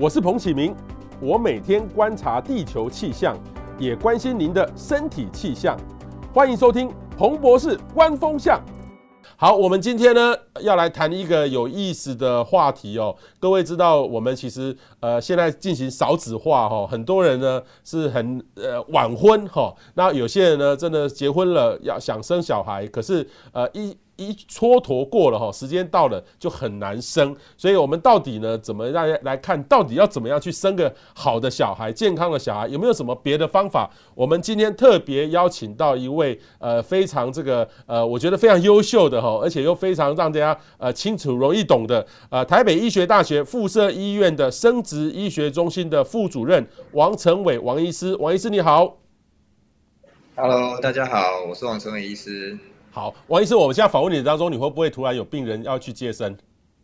我是彭启明，我每天观察地球气象，也关心您的身体气象。欢迎收听彭博士观风向。好，我们今天呢要来谈一个有意思的话题哦。各位知道，我们其实呃现在进行少子化哈，很多人呢是很呃晚婚哈，那有些人呢真的结婚了要想生小孩，可是呃一。一蹉跎过了哈，时间到了就很难生，所以我们到底呢，怎么让来看到底要怎么样去生个好的小孩，健康的小孩，有没有什么别的方法？我们今天特别邀请到一位呃非常这个呃我觉得非常优秀的哈，而且又非常让大家呃清楚容易懂的呃台北医学大学附设医院的生殖医学中心的副主任王成伟王医师，王医师你好。Hello，大家好，我是王成伟医师。好，王医师，我们现在访问你当中，你会不会突然有病人要去接生？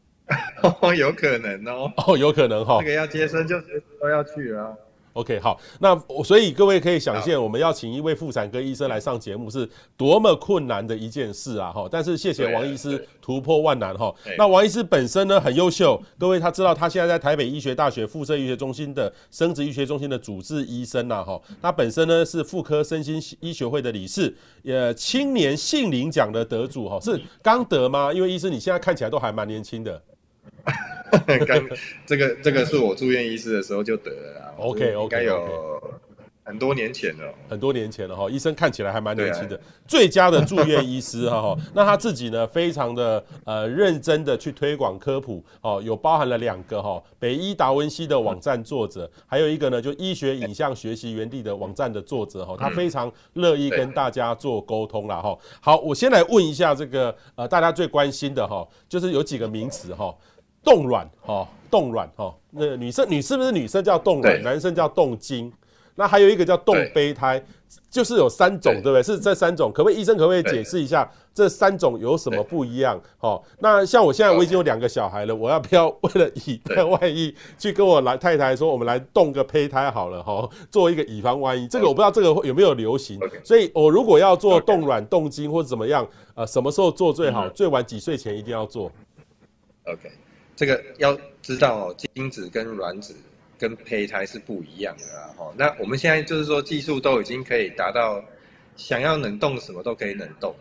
哦，有可能哦。哦，有可能哈。这个要接生就随时都要去了。OK，好，那所以各位可以想见，我们要请一位妇产科医生来上节目是多么困难的一件事啊！哈，但是谢谢王医师突破万难哈。那王医师本身呢很优秀，各位他知道他现在在台北医学大学附设医学中心的生殖医学中心的主治医生呐哈。他本身呢是妇科身心医学会的理事，呃，青年杏林奖的得主哈，是刚得吗？因为医生你现在看起来都还蛮年轻的。刚这个这个是我住院医师的时候就得了啦。OK OK，应该有很多年前了，很多年前了哈。医生看起来还蛮年轻的，最佳的住院医师哈哈。那他自己呢，非常的呃认真的去推广科普哦，有包含了两个哈，北医达文西的网站作者，还有一个呢就医学影像学习园地的网站的作者哈。他非常乐意跟大家做沟通了哈。好，我先来问一下这个呃大家最关心的哈，就是有几个名词哈。冻卵哈，冻卵哈，那女生女是不是女生叫冻卵，男生叫冻精？那还有一个叫冻胚胎，就是有三种，对不对？是这三种，可不可以医生可不可以解释一下这三种有什么不一样？哦，那像我现在我已经有两个小孩了，我要不要 为了以防万一，去跟我来太太说，我们来冻个胚胎好了哈，做一个以防万一。这个我不知道这个有没有流行，所以我如果要做冻卵、冻精或者怎么样，呃，什么时候做最好？最晚几岁前一定要做？OK。这个要知道哦，精子跟卵子跟胚胎是不一样的啦。哈，那我们现在就是说技术都已经可以达到，想要冷冻什么都可以冷冻。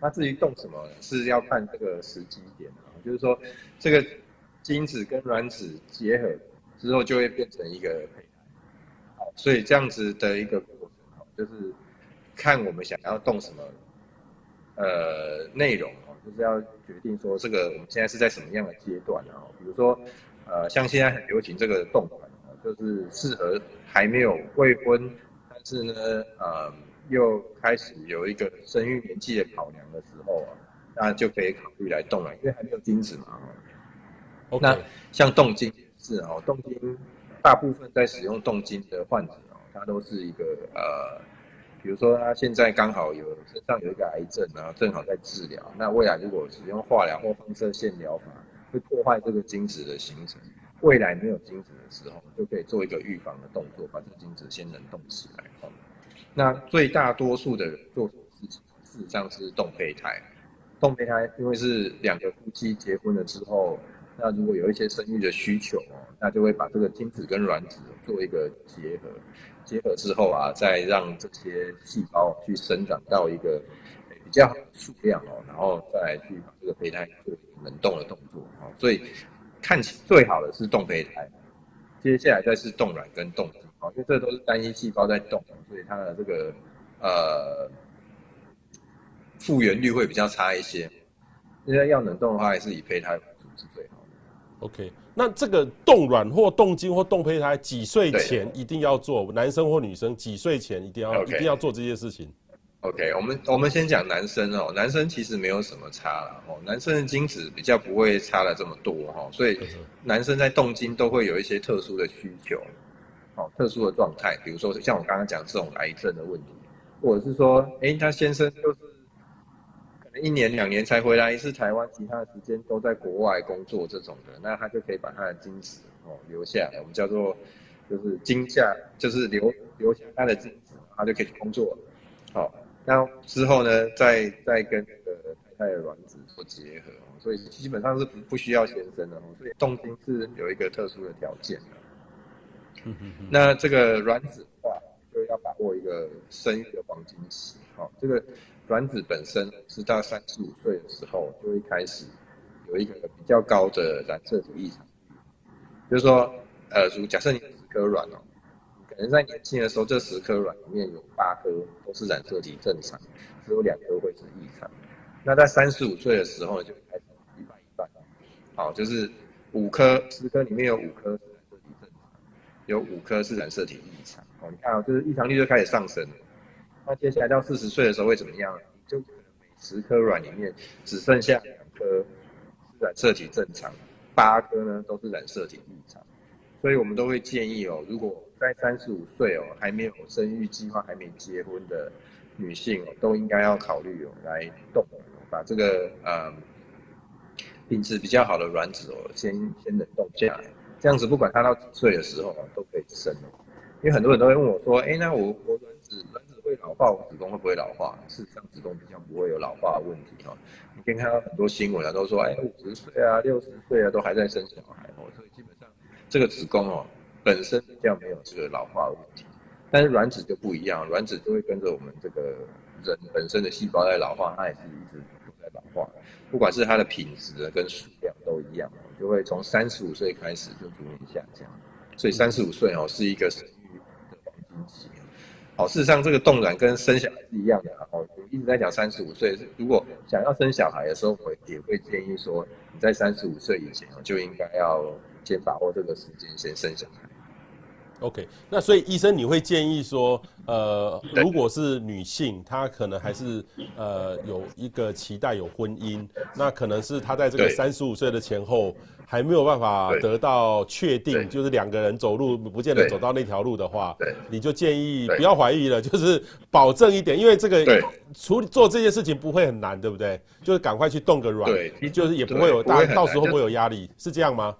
那至于冻什么，是要看这个时机点啊。就是说，这个精子跟卵子结合之后，就会变成一个胚胎。好，所以这样子的一个过程，就是看我们想要冻什么，呃，内容。就是要决定说这个我们现在是在什么样的阶段啊？比如说，呃，像现在很流行这个冻卵，就是适合还没有未婚，但是呢，呃，又开始有一个生育年纪的考量的时候啊，那就可以考虑来冻卵，因为还没有精子嘛。那像冻精是哦，冻精大部分在使用冻精的患者哦，他都是一个呃。比如说他现在刚好有身上有一个癌症然后，正好在治疗。那未来如果使用化疗或放射线疗法，会破坏这个精子的形成。未来没有精子的时候，就可以做一个预防的动作，把这个精子先冷冻起来。那最大多数的人做什么事情？事实上是冻胚胎。冻胚胎因为是两个夫妻结婚了之后，那如果有一些生育的需求哦，那就会把这个精子跟卵子做一个结合。结合之后啊，再让这些细胞去生长到一个比较好的数量哦，然后再去把这个胚胎做冷冻的动作啊。所以看起最好的是冻胚胎，接下来再是冻卵跟冻精啊，因为这都是单一细胞在动，所以它的这个呃复原率会比较差一些。现在要冷冻的话，还是以胚胎。OK。那这个冻卵或冻精或冻胚胎几岁前一定要做？男生或女生几岁前一定要 Okay. 一定要做这些事情？OK，我们我们先讲男生哦，男生其实没有什么差了哦，男生的精子比较不会差了这么多哈，所以男生在动精都会有一些特殊的需求，哦，特殊的状态，比如说像我刚刚讲这种癌症的问题，或者是说，哎，他先生就是。一年两年才回来一次台湾，其他的时间都在国外工作这种的，那他就可以把他的精子哦留下来，我们叫做就是精下，就是留留下他的精子，他就可以去工作了。好，那之后呢，再再跟那个太太的卵子做结合，所以基本上是不不需要先生的，所以冻精是有一个特殊的条件的。嗯嗯嗯。那这个卵子的话，就要把握一个生育的黄金期。好，这个卵子本身是到三十五岁的时候，就会开始有一个比较高的染色体异常。就是说，呃，如假设你有十颗卵哦，可能在年轻的时候，这十颗卵里面有八颗都是染色体正常，只有两颗会是异常。那在三十五岁的时候，就开始一半一半了。好，就是五颗十颗里面有五颗是染色体正常，有五颗是染色体异常。哦，你看啊，就是异常率就开始上升了。那接下来到四十岁的时候会怎么样？就可能每十颗卵里面只剩下两颗染色体正常，八颗呢都是染色体异常。所以我们都会建议哦，如果在三十五岁哦还没有生育计划、还没结婚的女性哦，都应该要考虑哦来冻。把这个呃品质比较好的卵子哦，先先冷冻下来，这样子不管它到几岁的时候哦，都可以生哦。因为很多人都会问我说，哎，那我我卵子卵子会老化，我子宫会不会老化？事实上，子宫比较不会有老化的问题哈。你可以看到很多新闻啊，都说哎五十岁啊、六十岁啊，都还在生小孩哦。所以基本上这个子宫哦本身比较没有这个老化的问题，但是卵子就不一样，卵子就会跟着我们这个人本身的细胞在老化，它也是一直在。老化，不管是它的品质跟数量都一样，就会从三十五岁开始就逐年下降。所以三十五岁哦是一个生育的黄金期。好，事实上这个冻卵跟生小孩是一样的。哦，我一直在讲三十五岁，如果想要生小孩的时候，我也会建议说，你在三十五岁以前就应该要先把握这个时间，先生小孩。OK，那所以医生你会建议说，呃，如果是女性，她可能还是呃有一个期待有婚姻，那可能是她在这个三十五岁的前后还没有办法得到确定，就是两个人走路不见得走到那条路的话，你就建议不要怀疑了，就是保证一点，因为这个处理做这件事情不会很难，对不对？就是赶快去动个软，就是也不会有大到时候会不会有压力，是这样吗？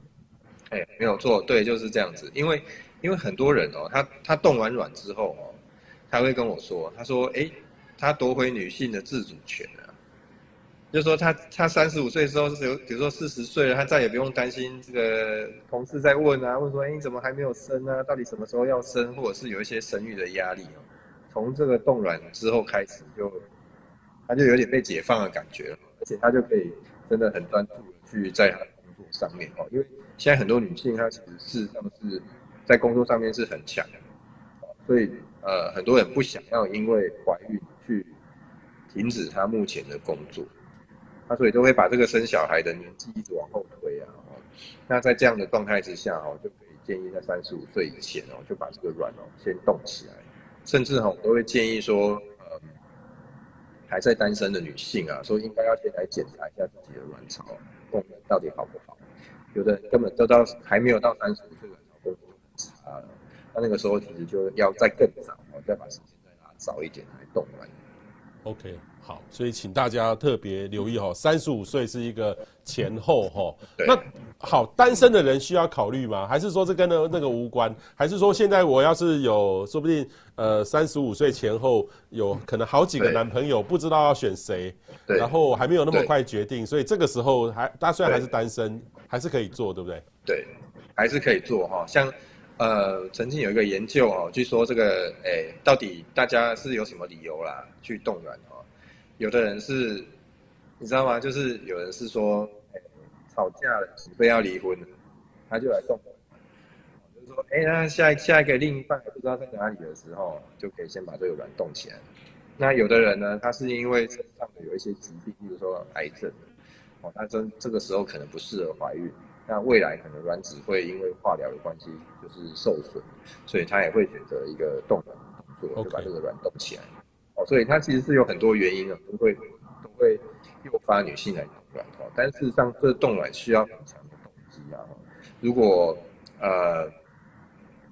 哎，没有错，对，就是这样子，因为。因为很多人哦，他他冻完卵之后哦，他会跟我说，他说，哎，他夺回女性的自主权了，就是说他他三十五岁的时候是有，比如说四十岁了，他再也不用担心这个同事在问啊，问说，哎，你怎么还没有生啊？到底什么时候要生？或者是有一些生育的压力哦，从这个冻卵之后开始就，他就有点被解放的感觉了，而且他就可以真的很专注的去在他的工作上面哦，因为现在很多女性她其实事实上是。在工作上面是很强的，所以呃很多人不想要因为怀孕去停止他目前的工作，他所以都会把这个生小孩的年纪一直往后推啊。那在这样的状态之下哦，就可以建议在三十五岁以前哦，就把这个卵哦先冻起来，甚至哈我都会建议说，呃还在单身的女性啊，说应该要先来检查一下自己的卵巢功能到底好不好，有的人根本都到还没有到三十五岁。就啊，那那个时候其实就要再更早，再把时间再拉早一点来冻卵。OK，好，所以请大家特别留意哈，三十五岁是一个前后哈。那好，单身的人需要考虑吗？还是说这跟那那个无关？还是说现在我要是有，说不定呃三十五岁前后有可能好几个男朋友，不知道要选谁，然后还没有那么快决定，所以这个时候还大家虽然还是单身，还是可以做，对不对？对，还是可以做哈，像。呃，曾经有一个研究哦，据说这个，哎，到底大家是有什么理由啦去动员哦？有的人是，你知道吗？就是有人是说，哎，吵架了，准备要离婚了，他就来动卵，就是说，哎，那下下一个另一半不知道在哪里的时候，就可以先把这个卵冻起来。那有的人呢，他是因为身上的有一些疾病，比如说癌症，哦，他这这个时候可能不适合怀孕。那未来可能卵子会因为化疗的关系就是受损，所以他也会选择一个冻卵动作，就把这个卵冻起来。所以它其实是有很多原因的，都会都会诱发女性来冻卵。哦，但事实上这冻卵需要很强的动机啊。如果呃，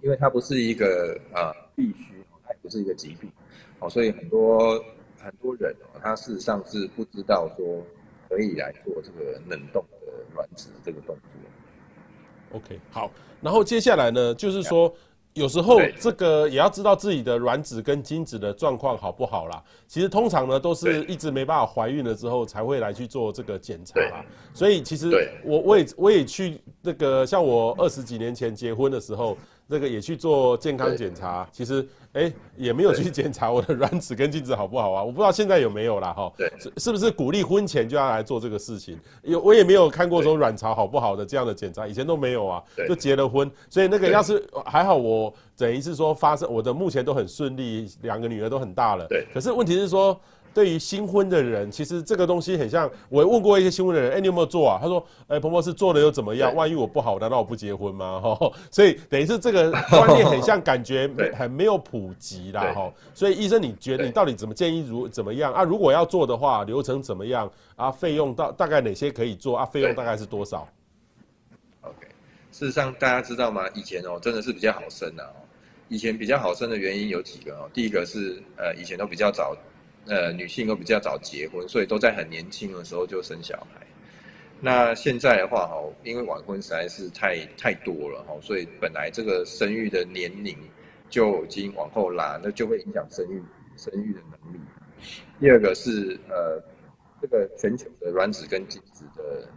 因为它不是一个、呃、必须，它也不是一个疾病，哦，所以很多很多人哦，他事实上是不知道说可以来做这个冷冻的。卵子这个动作，OK，好，然后接下来呢，就是说，有时候这个也要知道自己的卵子跟精子的状况好不好啦。其实通常呢都是一直没办法怀孕了之后才会来去做这个检查啦。所以其实我我也我也去那个像我二十几年前结婚的时候。这个也去做健康检查，其实哎也没有去检查我的卵子跟精子好不好啊？我不知道现在有没有啦哈。对，是是不是鼓励婚前就要来做这个事情？有我也没有看过说卵巢好不好的这样的检查，以前都没有啊。就结了婚，所以那个要是还好，我等于是说发生我的目前都很顺利，两个女儿都很大了。对。可是问题是说。对于新婚的人，其实这个东西很像，我问过一些新婚的人，哎，你有没有做啊？他说，哎，彭博士做了又怎么样？万一我不好，难道我不结婚吗？哈，所以等于是这个观念很像，感觉 很没有普及啦，哈。所以医生，你觉得你到底怎么建议如怎么样啊？如果要做的话，流程怎么样啊？费用到大概哪些可以做啊？费用大概是多少？OK，事实上大家知道吗？以前哦，真的是比较好生的哦。以前比较好生的原因有几个哦。第一个是呃，以前都比较早。呃，女性都比较早结婚，所以都在很年轻的时候就生小孩。那现在的话，哈，因为晚婚实在是太太多了，哈，所以本来这个生育的年龄就已经往后拉，那就会影响生育生育的能力。第二个是呃，这个全球的卵子跟精子的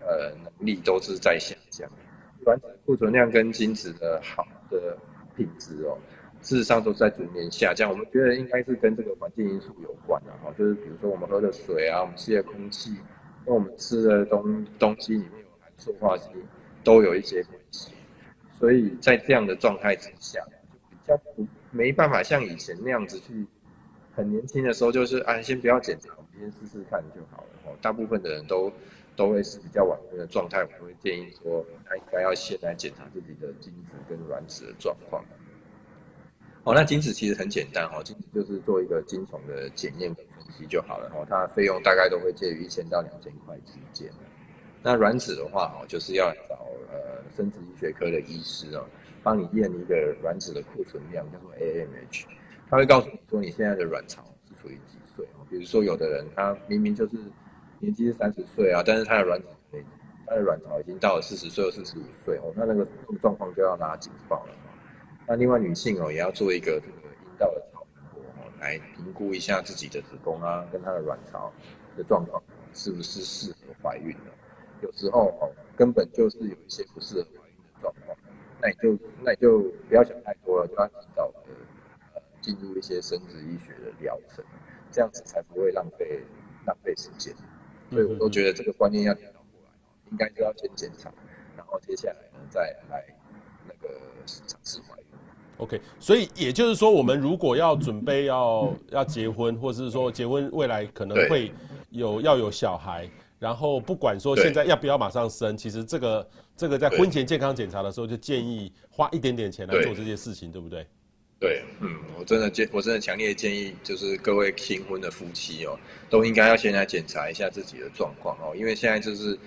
呃能力都是在下降，卵子库存量跟精子的好的品质哦。事实上都在逐年下降，我们觉得应该是跟这个环境因素有关的哈，就是比如说我们喝的水啊，我们吸的空气，跟我们吃的东东西里面有含塑化剂，都有一些关系。所以在这样的状态之下，就比较不没办法像以前那样子去，很年轻的时候就是啊，先不要检查，我们先试试看就好了哈。大部分的人都都会是比较晚婚的状态，我们会建议说，他应该要先来检查自己的精子跟卵子的状况。哦，那精子其实很简单哈，精子就是做一个精虫的检验跟分析就好了哦，它的费用大概都会介于一千到两千块之间。那卵子的话哈，就是要找呃生殖医学科的医师哦，帮你验一个卵子的库存量，叫做 AMH，他会告诉你说你现在的卵巢是属于几岁哦。比如说有的人他明明就是年纪是三十岁啊，但是他的卵子他的卵巢已经到了四十岁或四十五岁哦，那那个状况就要拉警报了。那另外女性哦，也要做一个这个阴道的超声波哦，来评估一下自己的子宫啊，跟她的卵巢的状况是不是适合怀孕的。有时候哦，根本就是有一些不适合怀孕的状况，那你就那你就不要想太多了，就要提早的呃进入一些生殖医学的疗程，这样子才不会浪费浪费时间。所以我都觉得这个观念要调过来，应该就要先检查，然后接下来呢再来那个尝试怀孕。OK，所以也就是说，我们如果要准备要要结婚，或者是说结婚未来可能会有要有小孩，然后不管说现在要不要马上生，其实这个这个在婚前健康检查的时候，就建议花一点点钱来做这件事情，对不对？对，嗯，我真的建，我真的强烈建议，就是各位新婚的夫妻哦，都应该要先来检查一下自己的状况哦，因为现在就是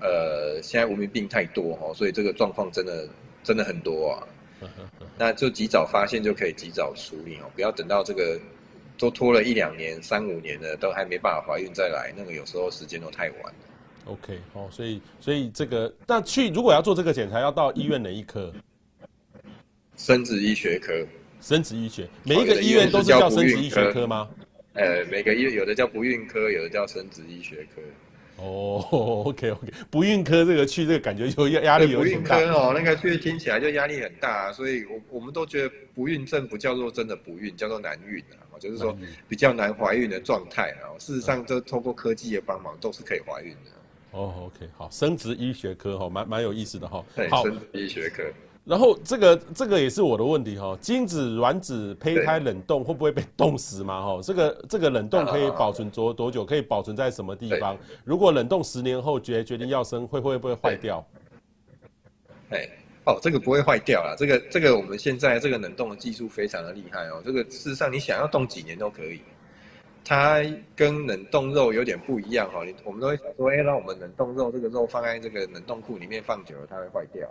呃，现在文明病太多哦，所以这个状况真的真的很多啊。那就及早发现就可以及早处理哦，不要等到这个都拖了一两年、三五年了，都还没办法怀孕再来，那个有时候时间都太晚了。OK，哦，所以所以这个，那去如果要做这个检查，要到医院哪一科？生殖医学科。生殖医学，每一个医院都是叫生殖医学科吗？呃，每个医院有的叫不孕科，有的叫生殖医学科。哦、oh，OK OK，不孕科这个去这个感觉就压压力有点大。不孕科哦，那个去听起来就压力很大，所以我我们都觉得不孕症不叫做真的不孕，叫做难孕啊，就是说比较难怀孕的状态啊。事实上，这通过科技的帮忙都是可以怀孕的。哦、oh，OK，好，生殖医学科哈，蛮蛮有意思的哈。对，生殖医学科。然后这个这个也是我的问题哈，精子卵子胚胎冷冻会不会被冻死嘛？哈，这个这个冷冻可以保存多多久？可以保存在什么地方？如果冷冻十年后决决定要生，会会不会坏掉？哎，哦，这个不会坏掉啦，这个这个我们现在这个冷冻的技术非常的厉害哦。这个事实上你想要冻几年都可以，它跟冷冻肉有点不一样哈。你我们都会想说，哎，让我们冷冻肉这个肉放在这个冷冻库里面放久了，它会坏掉。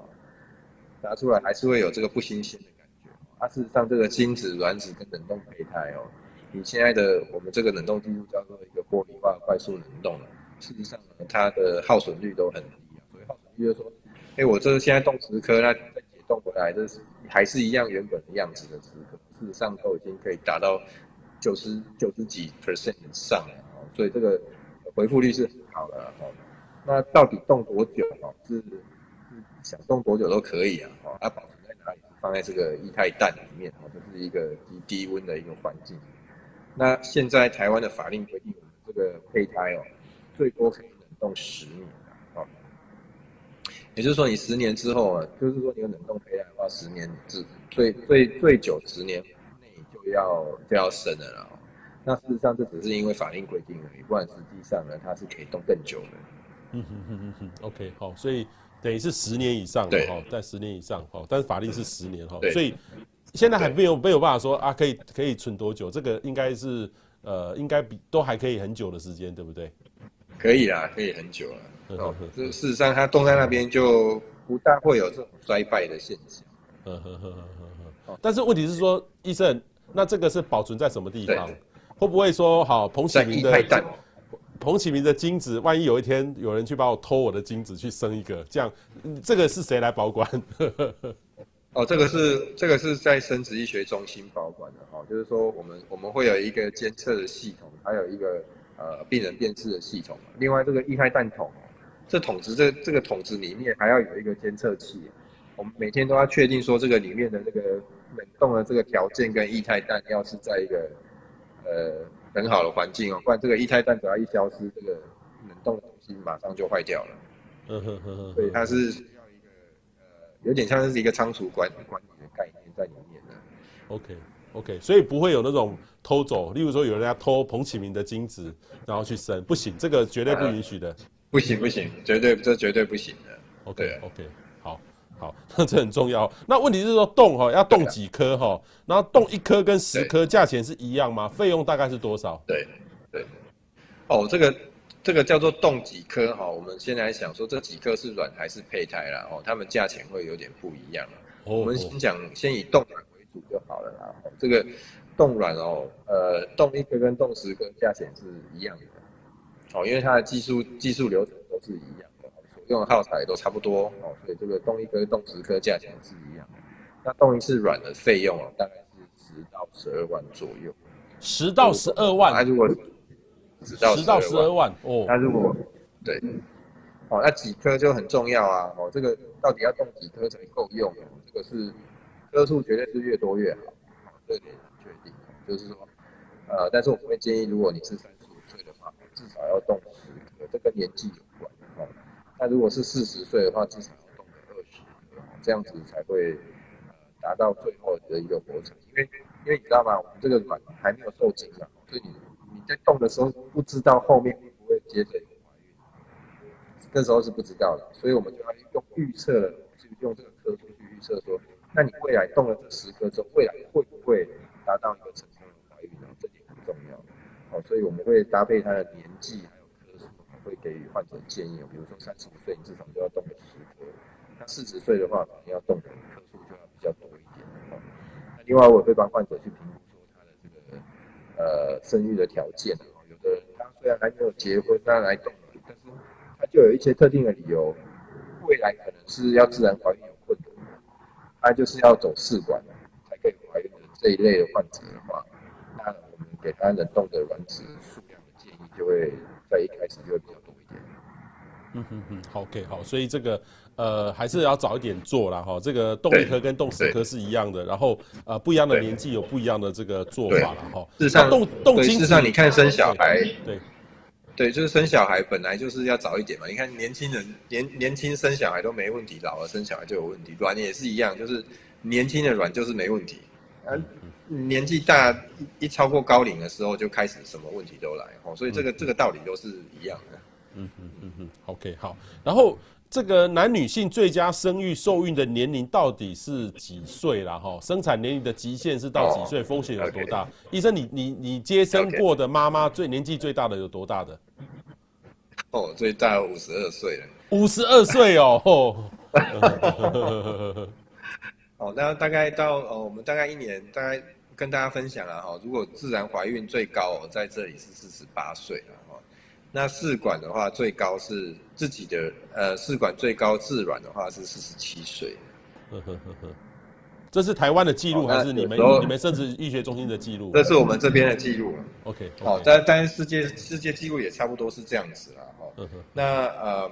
拿出来还是会有这个不新鲜的感觉。它事实上，这个精子、卵子跟冷冻胚胎哦，你现在的我们这个冷冻技术叫做一个玻璃化快速冷冻了。事实上呢，它的耗损率都很低啊。所以耗损率就是说，哎，我这现在冻十颗，那再解冻回来，这是还是一样原本的样子的时刻，事实上都已经可以达到九十九十几 percent 以上了，所以这个回复率是很好的哈。那到底冻多久哈？是想冻多久都可以啊，哈，它保存在哪里？放在这个液态氮里面，哈，就是一个低低温的一个环境。那现在台湾的法令规定，这个胚胎哦，最多可以冷冻十年啊，也就是说，你十年之后啊，就是说你有冷冻胚胎的话，十年至最最最久十年内就要就要生了啦。那事实上这只是因为法令规定而已，不然实际上呢，它是可以冻更久的。嗯哼哼哼哼，OK，好，所以等于是十年以上的哈，在十年以上哈，但是法令是十年哈，所以。现在还没有没有办法说啊，可以可以存多久？这个应该是呃，应该比都还可以很久的时间，对不对？可以啦，可以很久了。哦，这事实上它冻在那边就不大会有这种衰败的现象。呵呵呵呵呵。但是问题是说，医生，那这个是保存在什么地方？会不会说好彭启明的彭启明的精子，万一有一天有人去把我偷我的精子去生一个，这样这个是谁来保管？哦，这个是这个是在生殖医学中心保管的哈，就是说我们我们会有一个监测的系统，还有一个呃病人辨识的系统。另外这个液态氮桶，这桶子这这个桶子里面还要有一个监测器，我们每天都要确定说这个里面的这个冷冻的这个条件跟液态氮要是在一个呃很好的环境哦，不然这个一胎蛋只要一消失，这个冷冻的东西马上就坏掉了。嗯哼哼哼，所以它是。有点像是一个仓储管管理的概念在里面的。OK OK，所以不会有那种偷走，例如说有人要偷彭启明的精子，然后去生，不行，这个绝对不允许的。不行不行，绝对这绝对不行的。OK OK，好，那 这很重要。那问题是说冻哈要冻几颗哈，然后冻一颗跟十颗价钱是一样吗？费用大概是多少？对对。哦，这个。这个叫做冻几颗哈，我们先来想说这几颗是卵还是胚胎啦哦，它们价钱会有点不一样。哦我们先讲先以冻卵为主就好了啦。这个冻卵哦，呃，冻一颗跟冻十颗价钱是一样的哦，因为它的技术技术流程都是一样用的耗材都差不多哦，所以这个动一颗动十颗价钱是一样的。那动一次软的费用哦，大概是十到十二万左右。十到十二万？那如果十到十到十二万哦，那如果对，哦，那几颗就很重要啊，哦，这个到底要动几颗才够用？这个是颗数绝对是越多越好，这点很确定。就是说，呃，但是我们会建议，如果你是三十五岁的话，至少要动十颗，这跟年纪那如果是四十岁的话，至少要动个二十，这样子才会达到最后的一个活程。因为因为你知道吗？我们这个卵还没有受精啊，所以你你。在动的时候不知道后面会不会接着有怀孕，这时候是不知道的，所以我们就要用预测了，就用这个科数去预测说，那你未来动了这十颗之后，未来会不会达到一个成功的怀孕呢？这点很重要。好，所以我们会搭配他的年纪，会给予患者建议。比如说三十五岁，你至少就要冻个十颗；那四十岁的话，可能要冻的颗数就要比较多一点。那另外，我会帮患者去评估说他的这个。呃，生育的条件，有的人他虽然还没有结婚，他来冻，但是他就有一些特定的理由，未来可能是要自然怀孕有困难，他就是要走试管才可以怀孕的这一类的患者的话，那我们给他冷冻的卵子数量的建议就会在一开始就会比较。嗯哼哼，好，OK，好，所以这个。呃，还是要早一点做啦。哈。这个动一颗跟动十颗是一样的，然后呃，不一样的年纪有不一样的这个做法了哈。事实上，动动精子，事实上你看生小孩，对对，就是生小孩本来就是要早一点嘛。你看年轻人年年轻生小孩都没问题，老了生小孩就有问题。卵也是一样，就是年轻的卵就是没问题，啊，年纪大一,一超过高龄的时候就开始什么问题都来。哦，所以这个这个道理都是一样的。嗯嗯嗯嗯，OK 好，然后。这个男女性最佳生育受孕的年龄到底是几岁啦？哈，生产年龄的极限是到几岁？风险有多大？医生，你你你接生过的妈妈最年纪最大的有多大的？哦，最大五十二岁了。五十二岁哦。哦，那大概到哦，我们大概一年，大概跟大家分享了哈。如果自然怀孕最高哦在这里是四十八岁了哈。那试管的话，最高是自己的，呃，试管最高自卵的话是四十七岁呵呵呵。这是台湾的记录还是你们你们甚至医学中心的记录？这是我们这边的记录。OK，好，但但是世界世界纪录也差不多是这样子啦。哈、嗯，那嗯，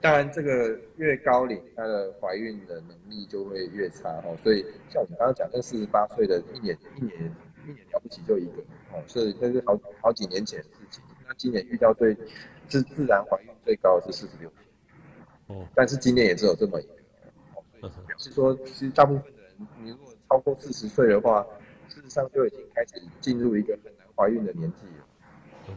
当然这个越高龄，她的怀孕的能力就会越差哦。所以像我们刚刚讲，这四十八岁的一年一年一年了不起就一个哦，所以这是好好几年前的事情。那今年遇到最自自然怀孕最高的是四十六天，哦，但是今年也只有这么一个。表示说，其实大部分的人，你如果超过四十岁的话，事实上就已经开始进入一个很难怀孕的年纪了。嗯。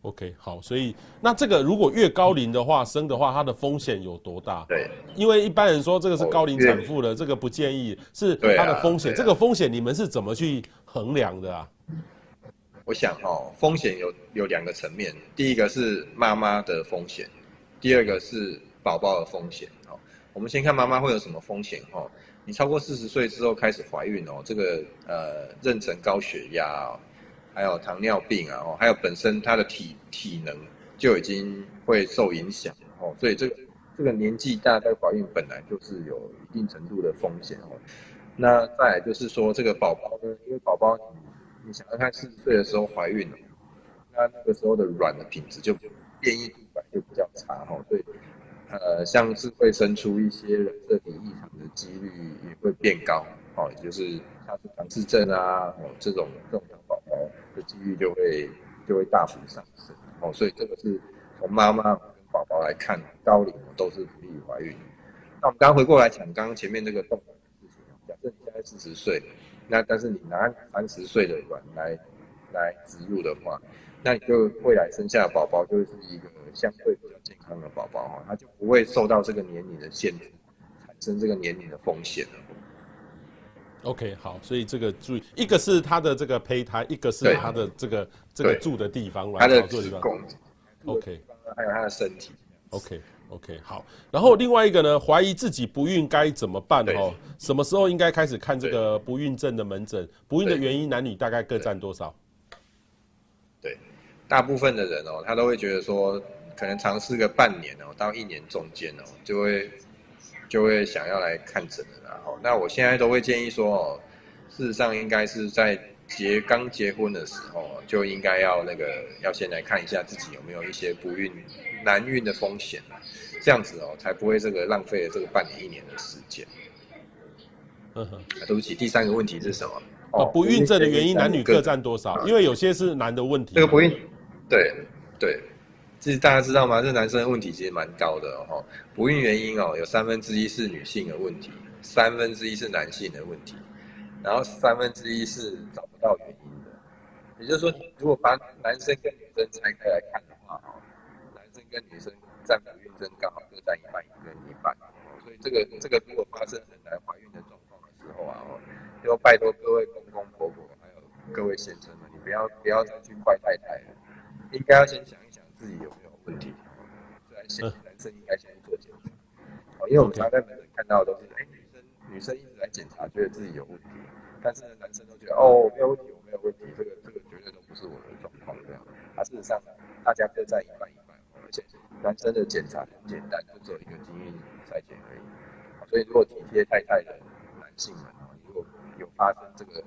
OK，好，所以那这个如果越高龄的话，生的话，它的风险有多大？对，因为一般人说这个是高龄产妇的，这个不建议，是它的风险。这个风险你们是怎么去衡量的啊？我想哦，风险有有两个层面，第一个是妈妈的风险，第二个是宝宝的风险。哦我们先看妈妈会有什么风险哦？你超过四十岁之后开始怀孕哦，这个呃妊娠高血压哦，还有糖尿病啊哦，还有本身她的体体能就已经会受影响哦，所以这个这个年纪大在怀孕本来就是有一定程度的风险哦。那再来就是说这个宝宝呢，因为宝宝你想要看四十岁的时候怀孕了，那那个时候的卵的品质就变异度本就比较差哦，所以。呃，像是会生出一些染色体异常的几率也会变高，哦，也就是像是唐氏症啊，哦，这种这种宝宝的几率就会就会大幅上升，哦，所以这个是从妈妈跟宝宝来看，高龄都是不利于怀孕。那我们刚回过来讲，刚刚前面那个动卵的事情，假设你现在四十岁，那但是你拿三十岁的卵来来植入的话，那你就未来生下的宝宝就是一个相对比较健康的宝宝哈，他就不会受到这个年龄的限制，产生这个年龄的风险了。OK，好，所以这个注意，一个是他的这个胚胎，一个是他的这个这个住的地方，他的地方。OK，还有他的身体。OK，OK，好。然后另外一个呢，怀疑自己不孕该怎么办？哈，什么时候应该开始看这个不孕症的门诊？不孕的原因，男女大概各占多少？对大部分的人哦，他都会觉得说，可能尝试个半年哦，到一年中间哦，就会就会想要来看诊了。然后，那我现在都会建议说哦，事实上应该是在结刚结婚的时候，就应该要那个要先来看一下自己有没有一些不孕难孕的风险，这样子哦，才不会这个浪费了这个半年一年的时间。嗯哼，对不起，第三个问题是什么？哦，不孕症的原因男女各占多少？因为有些是男的问题。这个不孕。对，对，其实大家知道吗？这男生的问题其实蛮高的哦。不孕原因哦，有三分之一是女性的问题，三分之一是男性的问题，然后三分之一是找不到原因的。也就是说，如果把男生跟女生拆开来看的话，哦，男生跟女生占不孕症刚好各占一半，一人一半。所以这个这个如果发生很难怀孕的状况的时候啊，哦，就拜托各位公公婆婆还有各位先生们，你不要不要再去怪太太了。应该要先想一想自己有没有问题，对，先男生应该先做检查，好，因为我们常在门诊看到的都是，哎，女生女生一直来检查，觉得自己有问题，但是男生都觉得，哦，没有问题，我没有问题，这个这个绝对都不是我的状况，这样，啊，事实上大家各占一半男生的检查很简单，就做一个基因筛检而已，所以如果体贴太太的男性们，如果有发生这个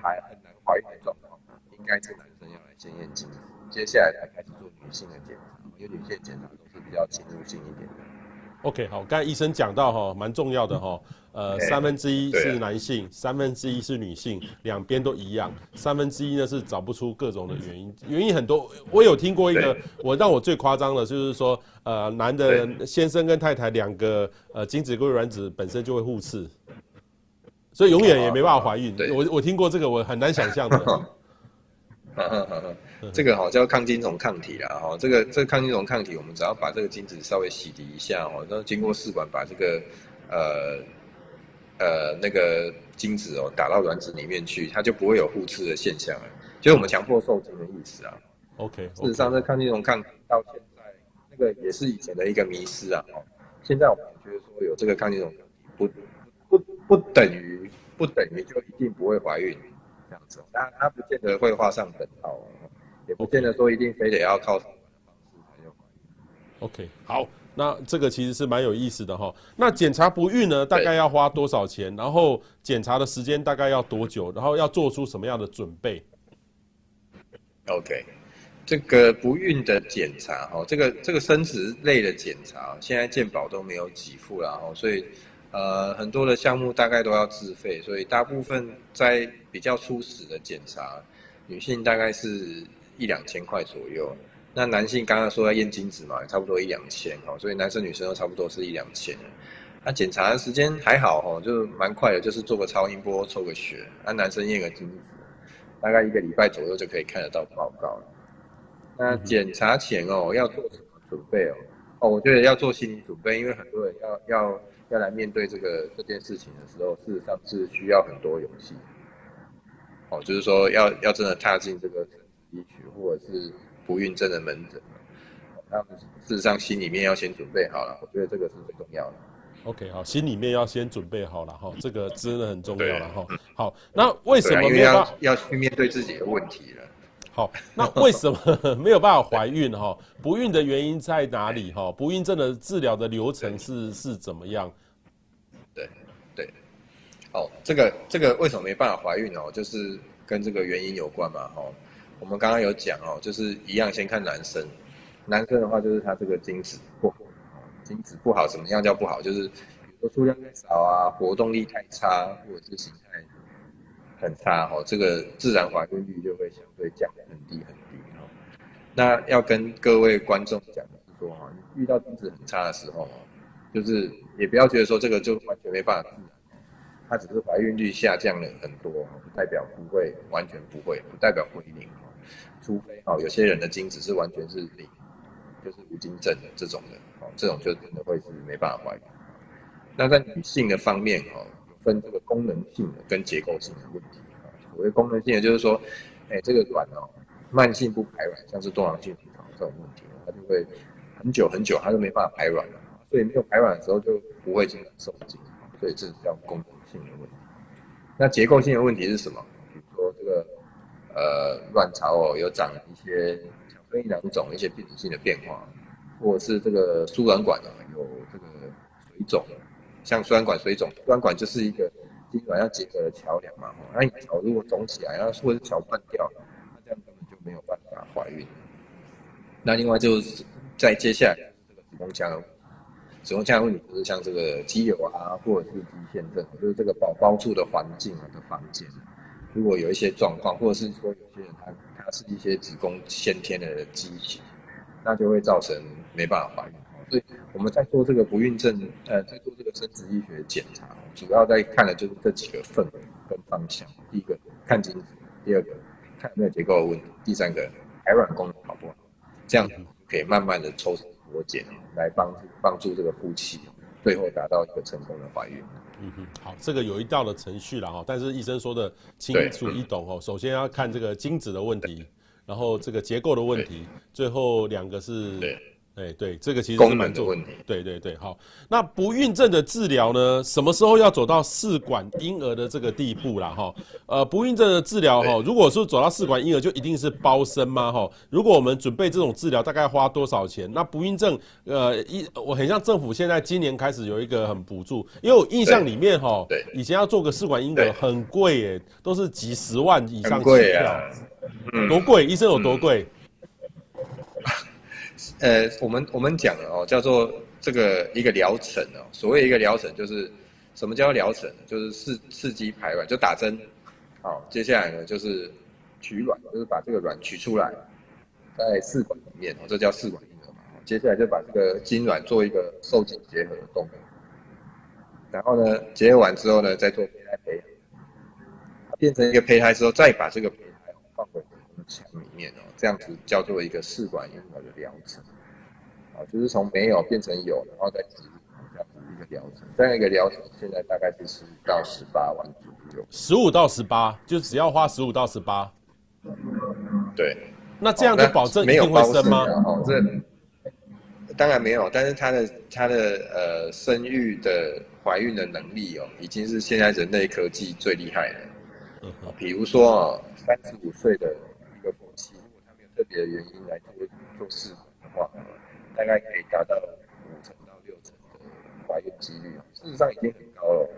还很难怀孕的状况，应该是男生要来先验精。接下来才开始做女性的检查，因为女性检查都是比较侵入性一点的。OK，好，刚才医生讲到哈，蛮重要的哈，呃，三分之一是男性，三分之一是女性，两边都一样，三分之一呢是找不出各种的原因，原因很多。我有听过一个，我让我最夸张的，就是说，呃，男的先生跟太太两个，呃，精子跟卵子本身就会互斥，所以永远也没办法怀孕。我我听过这个，我很难想象的。这个哈叫抗精虫抗体啦，哈，这个这个抗精虫抗体，我们只要把这个精子稍微洗涤一下，哦，然后经过试管把这个呃呃那个精子哦打到卵子里面去，它就不会有互斥的现象了，就是我们强迫受精的意思啊。OK，事实上这抗精虫抗体到现在那个也是以前的一个迷失啊，哦，现在我们觉得说有这个抗精虫抗体不不不等于不等于就一定不会怀孕。这样子，当然它不见得会画上等号哦，也不见得说一定非得要靠什么方式才有怀孕。OK，好，那这个其实是蛮有意思的哈。那检查不孕呢，大概要花多少钱？然后检查的时间大概要多久？然后要做出什么样的准备？OK，这个不孕的检查哈，这个这个生殖类的检查，现在健保都没有给付了哈，所以呃很多的项目大概都要自费，所以大部分在比较初始的检查，女性大概是一两千块左右。那男性刚刚说要验精子嘛，差不多一两千哦，所以男生女生都差不多是一两千。那检查的时间还好哦，就蛮快的，就是做个超音波抽个血，那男生验个精子，大概一个礼拜左右就可以看得到报告了。那检查前哦，要做什么准备哦？哦，我觉得要做心理准备，因为很多人要要要来面对这个这件事情的时候，事实上是需要很多勇气。哦，就是说要要真的踏进这个或者是。不孕症的门诊，那事实上心里面要先准备好了，我觉得这个是最重要的。OK，好，心里面要先准备好了哈，这个真的很重要了哈。好，那为什么没有办法要去面对自己的问题了？好，那为什么 没有办法怀孕哈？不孕的原因在哪里哈？不孕症的治疗的流程是是怎么样？对对，哦，这个这个为什么没办法怀孕哦？就是跟这个原因有关嘛哈。我们刚刚有讲哦，就是一样，先看男生。男生的话，就是他这个精子不好，精子不好，怎么样叫不好？就是比如说数量太少啊，活动力太差，或者是形态很差哦，这个自然怀孕率就会相对降得很低很低哦。那要跟各位观众讲的是说哈，你遇到精子很差的时候哦，就是也不要觉得说这个就完全没办法治。它只是怀孕率下降了很多，不代表不会，完全不会，不代表不一定。除非哦，有些人的精子是完全是零，就是无精症的这种的哦，这种就真的会是没办法怀孕。那在女性的方面哦，分这个功能性的跟结构性的问题。所谓功能性的，就是说，哎，这个卵哦，慢性不排卵，像是多囊性卵这种问题，它就会很久很久，它都没办法排卵了。所以没有排卵的时候就不会经常受精，所以这是叫功能性的问题。那结构性的问题是什么？呃，卵巢哦，有长一些巧克力囊肿，一些病理性的变化，或者是这个输卵管呢有这个水肿，像输卵管水肿，输卵管就是一个精卵要结合的桥梁嘛，那你桥如果肿起来，然后或者桥断掉，那这样根本就没有办法怀孕。那另外就是在接下来这个子宫腔，子宫腔的问题就是像这个肌瘤啊，或者是肌腺症，就是这个宝宝处的环境啊的房间。如果有一些状况，或者是说有些人他他是一些子宫先天的畸形，那就会造成没办法怀孕。所以我们在做这个不孕症，呃，在做这个生殖医学检查，主要在看的就是这几个氛围跟方向。第一个看精子，第二个看有没有结构的问题，第三个排卵功能好不好？这样可以慢慢的抽丝剥茧来帮助帮助这个夫妻，最后达到一个成功的怀孕。嗯哼，好，这个有一道的程序了哈，但是医生说的清楚易懂哦。首先要看这个精子的问题，然后这个结构的问题，最后两个是。哎，对，这个其实是蛮重要的。对对对，好。那不孕症的治疗呢？什么时候要走到试管婴儿的这个地步啦？哈，呃，不孕症的治疗哈，如果说走到试管婴儿，就一定是包生吗？哈，如果我们准备这种治疗，大概花多少钱？那不孕症，呃，一我很像政府现在今年开始有一个很补助，因为我印象里面哈，对，以前要做个试管婴儿很贵耶，都是几十万以上起跳，啊嗯、多贵？医生有多贵？嗯呃，我们我们讲了哦，叫做这个一个疗程哦。所谓一个疗程，就是什么叫疗程？就是刺刺激排卵，就打针。好，接下来呢就是取卵，就是把这个卵取出来，在试管里面哦，这叫试管婴儿嘛。接下来就把这个精卵做一个受精结合的动作，然后呢结合完之后呢，再做胚胎培养，变成一个胚胎之后，再把这个胚胎放回墙里面哦。这样子叫做一个试管婴儿的疗程，啊，就是从没有变成有，然后再植入这样子一个疗程。这样一个疗程现在大概是十五到十八万左右。十五到十八，就只要花十五到十八。对。那这样就保证一定会生吗？哦，这当然没有，但是他的他的呃生育的怀孕的能力哦，已经是现在人类科技最厉害的。比如说哦，三十五岁的。特别的原因来做做试管的话，大概可以达到五成到六成的怀孕几率，事实上已经很高了。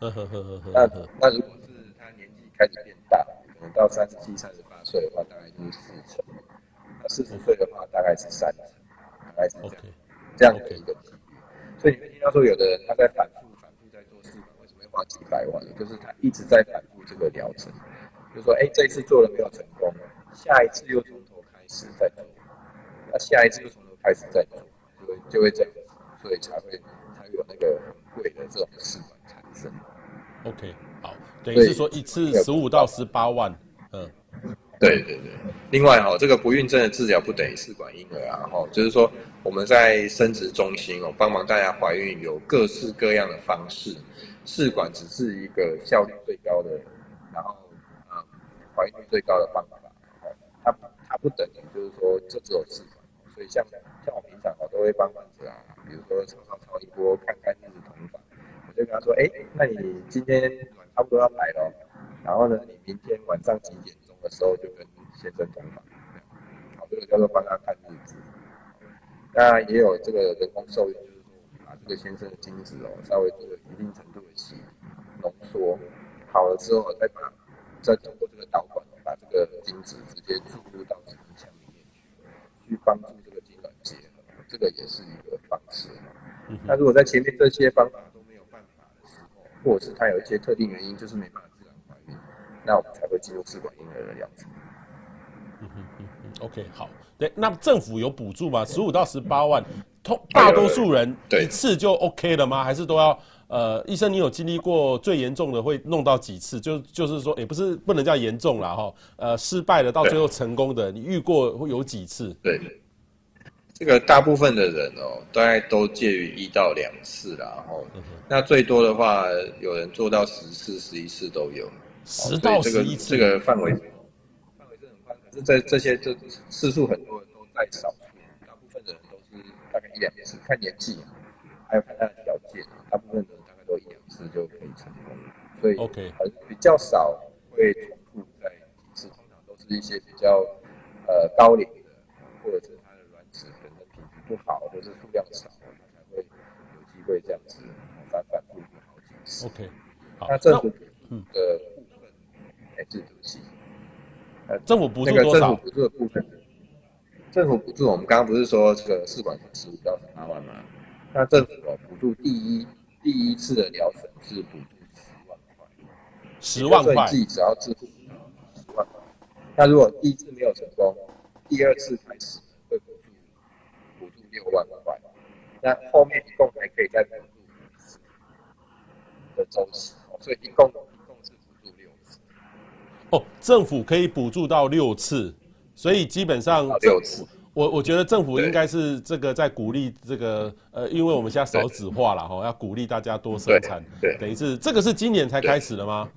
呵呵呵呵呵。那那如果是他年纪开始变大，可能到三十七、三十八岁的话，大概就是四成；那四十岁的话，大概是三成，大概是这样 Okay. 这样的一个几率。所以你会听到说，有的人他在反复、反复在做试管，为什么会花几百万？就是他一直在反复这个疗程，就是说，哎，这一次做了没有成功，下一次又从头开始再做，那下一次又从头开始再做，就会就会这样，所以才会才有那个贵的这种试管产生。OK，好，等于是说一次十五到十八万，嗯，对对对。另外哈，这个不孕症的治疗不等于试管婴儿啊，哈，就是说我们在生殖中心哦，帮忙大家怀孕有各式各样的方式，试管只是一个效率最高的，然后啊，怀孕率最高的方法，它它不等于就是说就只有试管，所以像像我平常我都会帮患者啊，比如说超超超一波看看日子同房。就跟他说，哎，那你今天差不多要来了，然后呢，你明天晚上几点钟的时候就跟先生同房，好，这个叫做帮他看日子。那也有这个人工受孕，就是说把这个先生的精子哦，稍微做一定程度的洗浓缩，好了之后再把再通过这个导管把这个精子直接注入到子宫腔里面去，去帮助这个精卵结合，这个也是一个方式。那如果在前面这些方法都没有办法的时候，或者是它有一些特定原因，就是没办法自然怀孕，那我们才会进入试管婴儿的疗程。嗯哼嗯哼，OK，好，对，那政府有补助吗？十五到十八万，通大多数人一次就 OK 了吗？还是都要？呃，医生，你有经历过最严重的会弄到几次？就就是说，也不是不能叫严重了哈。呃，失败了到最后成功的，你遇过会有几次？对。这个大部分的人哦，大概都介于一到两次啦，然后，那最多的话，有人做到十次、十一次都有。十到十一次，这个范围范围是很宽，可是这这些这次数很多人都在少数，大部分的人都是大概一两次，看年纪，还有看他的条件，大部分的就可以成功。所以 OK，比较少会重复在几次，通常都是一些比较呃高龄的，或者是。不好，或者是数量少，它才会有机会这样子反反复复好几次。OK，好，那政府的部分来自主性。呃，政府补助多少？政府补助的部分，政府补助我们刚刚不是说这个试管十五到十八万吗？那政府哦补助第一第一次的疗程是补助十万块，十万块，自己只要支付十万块。那如果第一次没有成功，第二次开始会补助。六万块，那后面一共还可以再补助的周期，所以一共一共是补助六次。哦，政府可以补助到六次，所以基本上六次。我我觉得政府应该是这个在鼓励这个呃，因为我们现在少子化了哈，要鼓励大家多生产。对，等于是这个是今年才开始的吗？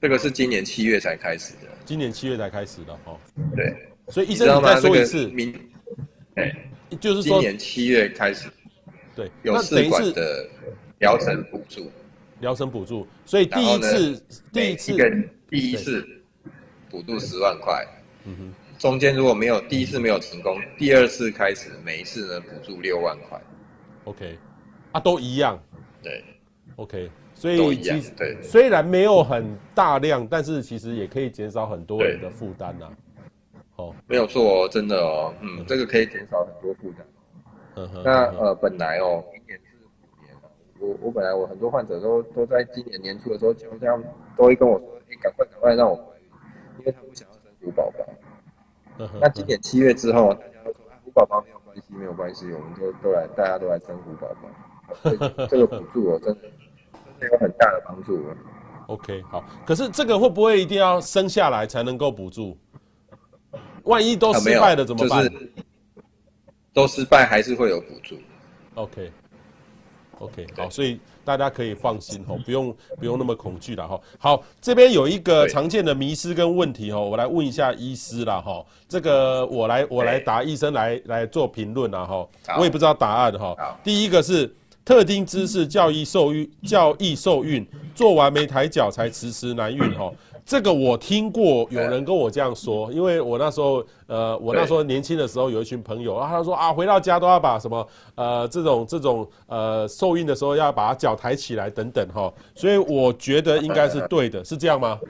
这个是今年七月才开始的。今年七月才开始的哦。对，所以医生你再说一次。明，哎。就是说，今年七月开始，对，有试管的疗程补助，疗程补助，所以第一次，第一次，第一次补助十万块，嗯哼，中间如果没有第一次没有成功，第二次开始每一次呢补助六万块，OK，啊，都一样，对，OK，所以其实对，虽然没有很大量，但是其实也可以减少很多人的负担呐。哦，没有错哦，真的哦，嗯，这个可以减少很多负担。嗯哼，那呃，本来哦，明年是虎年，我我本来我很多患者都都在今年年初的时候，就这样都会跟我说，你赶快赶快让我怀孕，因为他不想要生虎宝宝。嗯，那今年七月之后，大家都说啊，虎宝宝没有关系，没有关系，我们就都来，大家都来生虎宝宝。这个补助哦，真的真的有很大的帮助。OK，好，可是这个会不会一定要生下来才能够补助？万一都失败了怎么办？就是、都失败还是会有补助。OK，OK，okay. Okay, 好，所以大家可以放心哈，不用不用那么恐惧了哈。好，这边有一个常见的迷失跟问题哈，我来问一下医师啦哈。这个我来我来答，医生来来做评论啦哈。我也不知道答案哈。第一个是特定姿势较易受孕，较易受孕，做完没抬脚才迟迟难孕哈。这个我听过有人跟我这样说，因为我那时候呃，我那时候年轻的时候有一群朋友，然后他说啊，回到家都要把什么呃这种这种呃受孕的时候要把脚抬起来等等哈，所以我觉得应该是对的，是这样吗？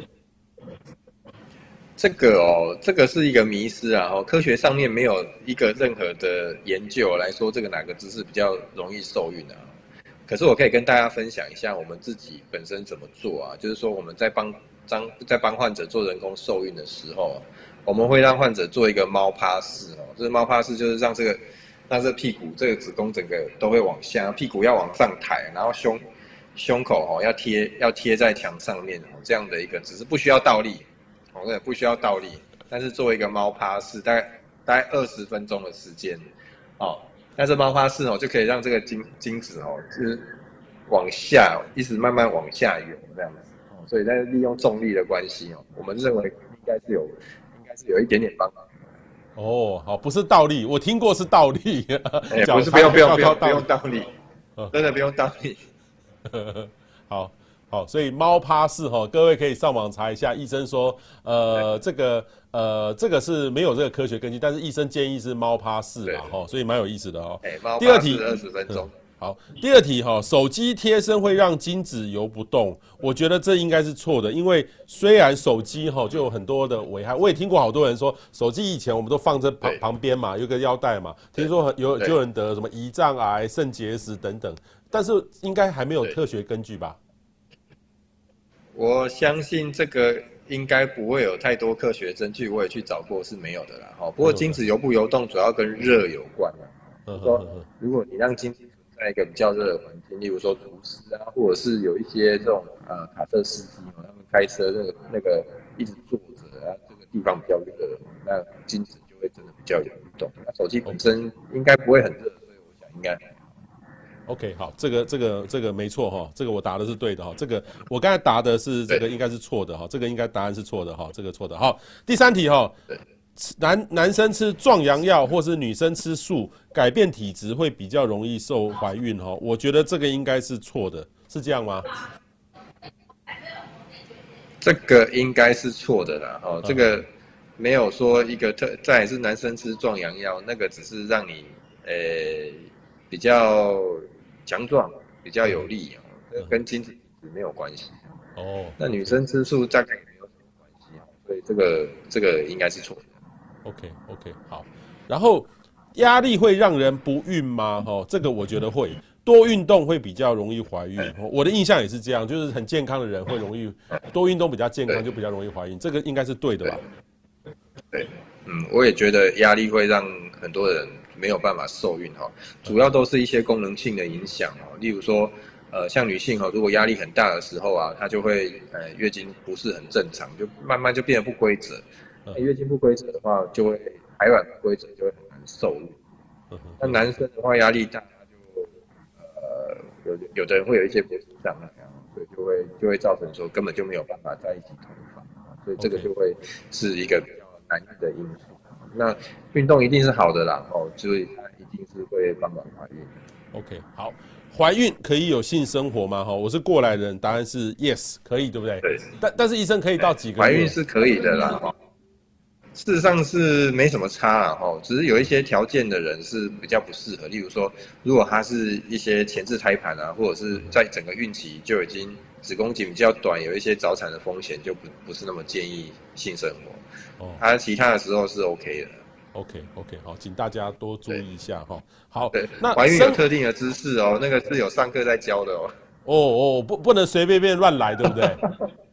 这个哦，这个是一个迷思啊！哦，科学上面没有一个任何的研究来说这个哪个姿势比较容易受孕啊。可是我可以跟大家分享一下我们自己本身怎么做啊，就是说我们在帮张在帮患者做人工受孕的时候，我们会让患者做一个猫趴式哦，这个猫趴式就是让这个让这屁股这个子宫整个都会往下，屁股要往上抬，然后胸胸口哦要贴要贴在墙上面哦，这样的一个只是不需要倒立。哦，不需要倒立，但是做一个猫趴式，大概大概二十分钟的时间，哦，但是猫趴式哦就可以让这个精精子哦，就是往下一直慢慢往下游这样子，所以在利用重力的关系哦，我们认为应该是有，应该是有一点点帮忙。哦，好，不是倒立，我听过是倒立，哎，不是不用不用不用不用倒立，真的不用倒立，好。好，所以猫趴式哈，各位可以上网查一下。医生说，呃，这个呃，这个是没有这个科学根据，但是医生建议是猫趴式嘛，哈，所以蛮有意思的哦。第二题二十分钟。好，第二题哈，手机贴身会让精子游不动，我觉得这应该是错的，因为虽然手机哈就有很多的危害，我也听过好多人说，手机以前我们都放在旁旁边嘛，有个腰带嘛，听说有就有人得什么胰脏癌、肾结石等等，但是应该还没有科学根据吧？我相信这个应该不会有太多科学证据，我也去找过是没有的啦。哈，不过精子游不游动主要跟热有关啦。嗯，说如果你让精子在一个比较热的环境，例如说厨师啊，或者是有一些这种呃卡车司机嘛他们开车那个那个一直坐着啊，这个地方比较热，那精子就会真的比较有运动。那手机本身应该不会很热，所以我想应该。OK，好，这个这个这个没错哈，这个我答的是对的哈，这个我刚才答的是这个应该是错的哈，这个应该答案是错的哈，这个错的。好，第三题哈，男男生吃壮阳药或是女生吃素改变体质会比较容易受怀孕哦，我觉得这个应该是错的，是这样吗？这个应该是错的啦，哦，这个没有说一个特，再是男生吃壮阳药，那个只是让你呃比较。强壮比较有力啊，跟精子体质没有关系哦。那女生吃素大概也没有什么关系啊，所以这个这个应该是错的。OK OK 好，然后压力会让人不孕吗？哈，这个我觉得会，多运动会比较容易怀孕。我的印象也是这样，就是很健康的人会容易多运动比较健康，就比较容易怀孕。这个应该是对的吧？对，嗯，我也觉得压力会让很多人。没有办法受孕哈，主要都是一些功能性的影响哦，例如说，呃，像女性哈，如果压力很大的时候啊，她就会呃月经不是很正常，就慢慢就变得不规则。月经不规则的话，就会排卵不规则，就会很难受孕。那男生的话压力大，他就呃有有的人会有一些勃起障碍，所以就会就会造成说根本就没有办法在一起同房，所以这个就会是一个比较难的因素。那运动一定是好的啦，哦，所以它一定是会帮忙怀孕。OK，好，怀孕可以有性生活吗？哈，我是过来人，答案是 yes，可以，对不对？对。但但是医生可以到几个月？怀孕是可以的啦，哈。事实上是没什么差啦，哈，只是有一些条件的人是比较不适合，例如说，如果他是一些前置胎盘啊，或者是在整个孕期就已经子宫颈比较短，有一些早产的风险，就不不是那么建议性生活。哦，他其他的时候是 OK 的。OK OK，好，请大家多注意一下哈。好，那怀孕有特定的姿势哦，那个是有上课在教的哦。哦哦，不不能随便便乱来，对不对？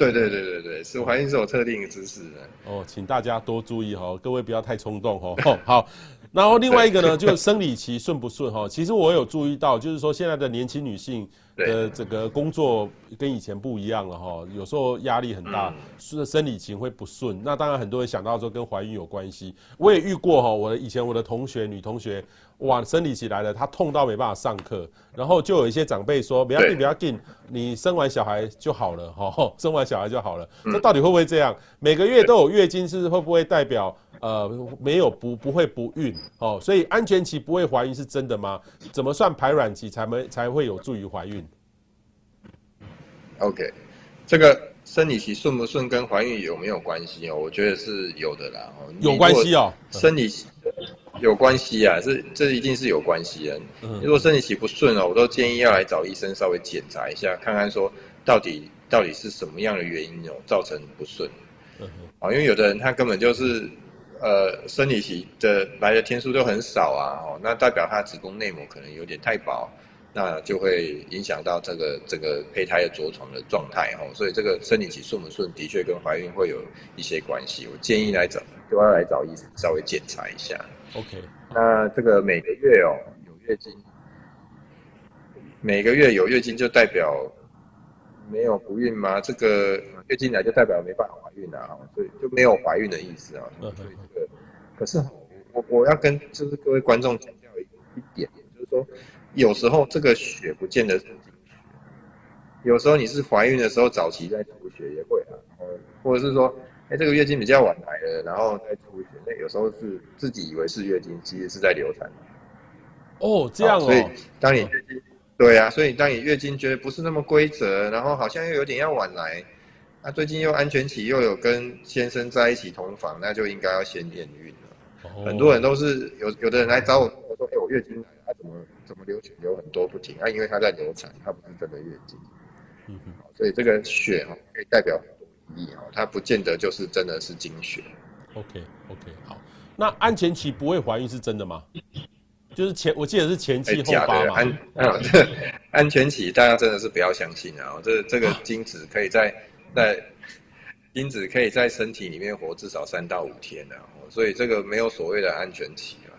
对对对对对，是怀疑是有特定的姿势的。哦，请大家多注意哈，各位不要太冲动哦。好。然后另外一个呢，就是生理期顺不顺哈？其实我有注意到，就是说现在的年轻女性的这个工作跟以前不一样了哈，有时候压力很大，是生理期会不顺。那当然很多人想到说跟怀孕有关系，我也遇过哈，我的以前我的同学女同学，哇，生理期来了，她痛到没办法上课，然后就有一些长辈说，不要紧不要紧，你生完小孩就好了哈，生完小孩就好了。这到底会不会这样？每个月都有月经是会不会代表？呃，没有不不会不孕哦，所以安全期不会怀孕是真的吗？怎么算排卵期才没才会有助于怀孕？OK，这个生理期顺不顺跟怀孕有没有关系哦？我觉得是有的啦。有关系哦，生理期有关系啊，这这一定是有关系的。嗯、如果生理期不顺哦，我都建议要来找医生稍微检查一下，看看说到底到底是什么样的原因哦造成不顺。嗯哼，因为有的人他根本就是呃生理期的来的天数都很少啊，哦，那代表她子宫内膜可能有点太薄。那就会影响到这个这个胚胎的着床的状态哦，所以这个生理期顺不顺，的确跟怀孕会有一些关系。我建议来找，就要来找医生稍微检查一下。OK，那这个每个月哦有月经，每个月有月经就代表没有不孕吗？这个月经来就代表没办法怀孕啊，所以就没有怀孕的意思啊。所以这个，可是我我要跟就是各位观众强调一一点，就是说。有时候这个血不见得是经血，有时候你是怀孕的时候早期在出血也会啊，或者是说，哎，这个月经比较晚来了，然后再出血，那有时候是自己以为是月经，其实是在流产。哦，这样哦。所以当你月经，对啊，所以当你月经觉得不是那么规则，然后好像又有点要晚来，那最近又安全期又有跟先生在一起同房，那就应该要先验孕了。哦。很多人都是有有的人来找我，我说，哎，我月经来了，他怎么？怎么流血流很多不停啊？因为他在流产，他不是真的月经。嗯哼，所以这个血哈可以代表很多意义哦，它不见得就是真的是经血。OK OK 好，那安全期不会怀孕是真的吗？就是前我记得是前期后发嘛。安啊，安全期大家真的是不要相信啊！这这个精子可以在在精子可以在身体里面活至少三到五天的，所以这个没有所谓的安全期啊。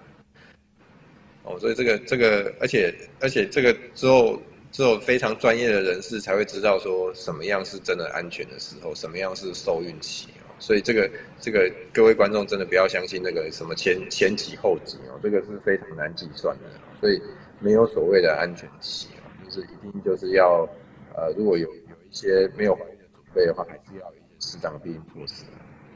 哦，所以这个这个，而且而且这个之后之后非常专业的人士才会知道说什么样是真的安全的时候，什么样是受孕期哦。所以这个这个各位观众真的不要相信那个什么前前几后几哦，这个是非常难计算的。所以没有所谓的安全期哦，就是一定就是要呃，如果有有一些没有怀孕的准备的话，还是要有一些适当的避孕措施。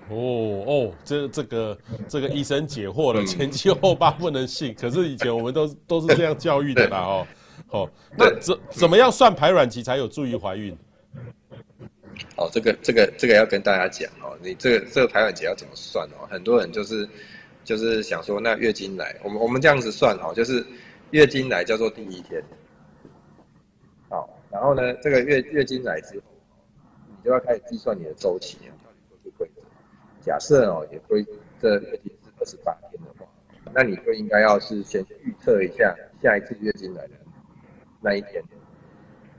哦哦，这这个这个医生解惑了，前七后八不能信。可是以前我们都都是这样教育的啦哦。哦，那怎怎么样算排卵期才有助于怀孕？哦，这个这个这个要跟大家讲哦，你这个这个排卵期要怎么算哦？很多人就是就是想说，那月经来，我们我们这样子算哦，就是月经来叫做第一天。好，然后呢，这个月月经来之后，你就要开始计算你的周期啊。假设哦，也会这月经是二十八天的话，那你就应该要是先预测一下下一次月经来的那一天。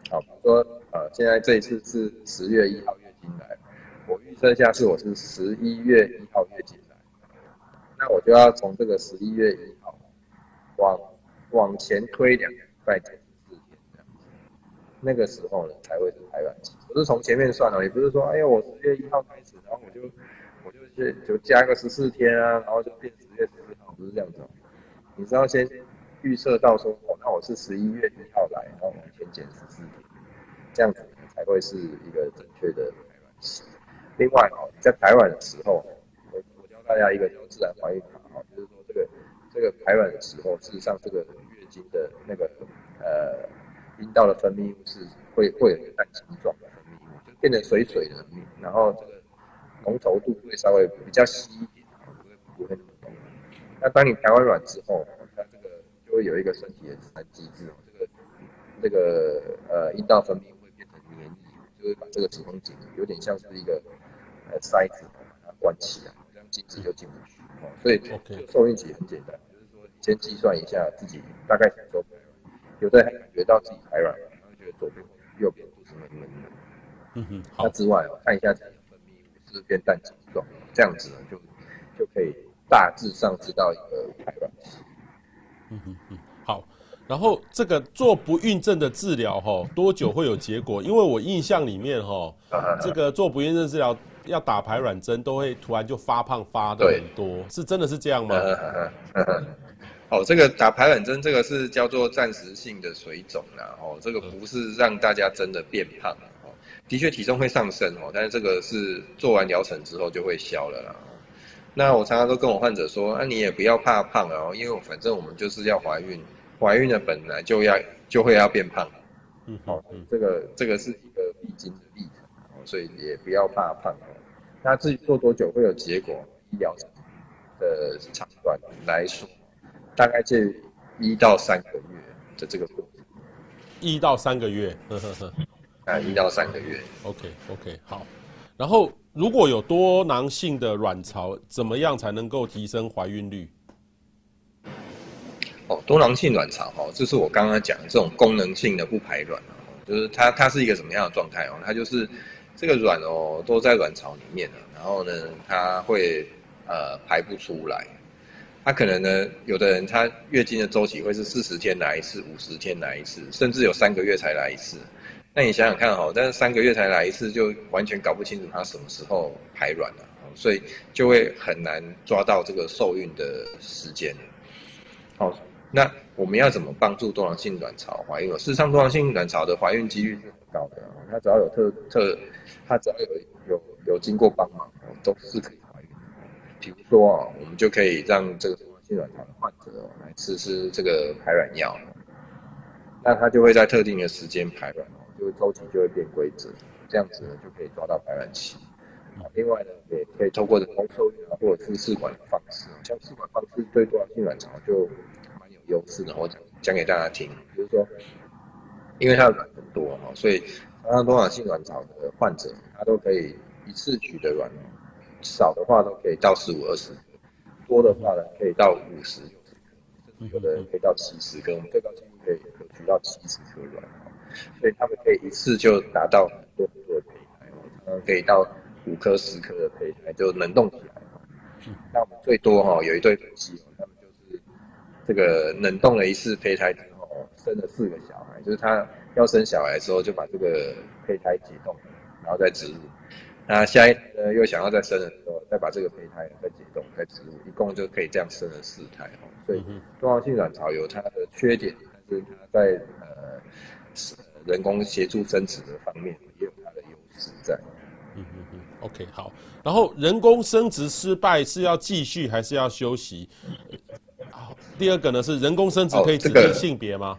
好，比如说呃，现在这一次是十月一号月经来，我预测下是我是十一月一号月经来，那我就要从这个十一月一号往往前推两个礼拜减十四天这样子，那个时候呢才会是排卵期。不是从前面算哦，也不是说哎呀我十月一号开始，然后我就我。就就加个十四天啊，然后就变十月十四号，不是这样子。你是要先预测到说，哦，那我是十一月一号来，然后往前减十四天，这样子才会是一个正确的排卵期。另外哦，在排卵的时候，我我教大家一个叫自然怀孕法哦，就是说这个这个排卵的时候，事实上这个月经的那个呃阴道的分泌物是会会有一个蛋形状的分泌物，就变成水水的，然后这个。浓稠度会稍微比较稀一点，不会不会那么浓。那当你排完卵之后，它这个就会有一个身体的自然机制哦，这个这个呃阴道分泌，就是把这个子宫颈有点像是一个呃塞子，把它关起来，这样精子就进不去哦。所以受孕期很简单，就是说先计算一下自己大概什么时候排卵，有的人还感觉到自己排卵，然后觉得左边右边都是闷闷的。嗯哼，那之外哦，看一下自己分泌物是。变淡形状，这样子呢，就就可以大致上知道一个排卵期。嗯嗯嗯，好。然后这个做不孕症的治疗哈，多久会有结果？因为我印象里面哈，这个做不孕症治疗要打排卵针，都会突然就发胖发的很多，是真的是这样吗？哦，这个打排卵针，这个是叫做暂时性的水肿啦。哦，这个不是让大家真的变胖。的确体重会上升哦，但是这个是做完疗程之后就会消了啦。那我常常都跟我患者说，那、啊、你也不要怕胖哦，因为反正我们就是要怀孕，怀孕的本来就要就会要变胖。嗯，好，这个这个是一个必经的历程。所以也不要怕胖哦。那至于做多久会有结果，医疗的长短来说，大概介于一到三个月的这个过程。一到三个月，呵呵呵，啊，一到三个月。OK OK，好。然后如果有多囊性的卵巢，怎么样才能够提升怀孕率？哦，多囊性卵巢哦，就是我刚刚讲的这种功能性的不排卵哦，就是它它是一个什么样的状态哦？它就是这个卵哦都在卵巢里面了，然后呢它会呃排不出来，它可能呢有的人他月经的周期会是四十天来一次，五十天来一次，甚至有三个月才来一次。那你想想看哦，但是三个月才来一次，就完全搞不清楚它什么时候排卵了，所以就会很难抓到这个受孕的时间。好。那我们要怎么帮助多囊性卵巢怀孕？事实上，多囊性卵巢的怀孕几率是很高的。它只要有特特，它只要有有有经过帮忙，都是可以怀孕。比如说啊，我们就可以让这个多囊性卵巢的患者来吃吃这个排卵药，那它就会在特定的时间排卵，就周期就会变规则，这样子呢就可以抓到排卵期。另外呢，也可以透过人工受孕啊，或者是试管的方式，像试管方式对多囊性卵巢就。优势呢，我讲讲给大家听，就是说，因为它的卵很多哈，所以常常多囊性卵巢的患者，他都可以一次取的卵，少的话都可以到十五二十颗，多的话呢可以到五十，有的人可以到七十颗，我们最高纪录可以取到七十颗卵，所以他们可以一次就拿到很多很多的胚胎，常常可以到五颗十颗的胚胎就能动起来。那我们最多哈有一对夫妻。这个冷冻了一次胚胎之后，生了四个小孩，就是他要生小孩的时候就把这个胚胎解冻，然后再植入。那下一胎呢又想要再生的时候，再把这个胚胎再解冻再植入，一共就可以这样生了四胎哦。所以多囊性卵巢有它的缺点，但是它在呃人工协助生殖的方面也有它的优势在。嗯嗯嗯，OK 好。然后人工生殖失败是要继续还是要休息？第二个呢是人工生殖可以指定性别吗？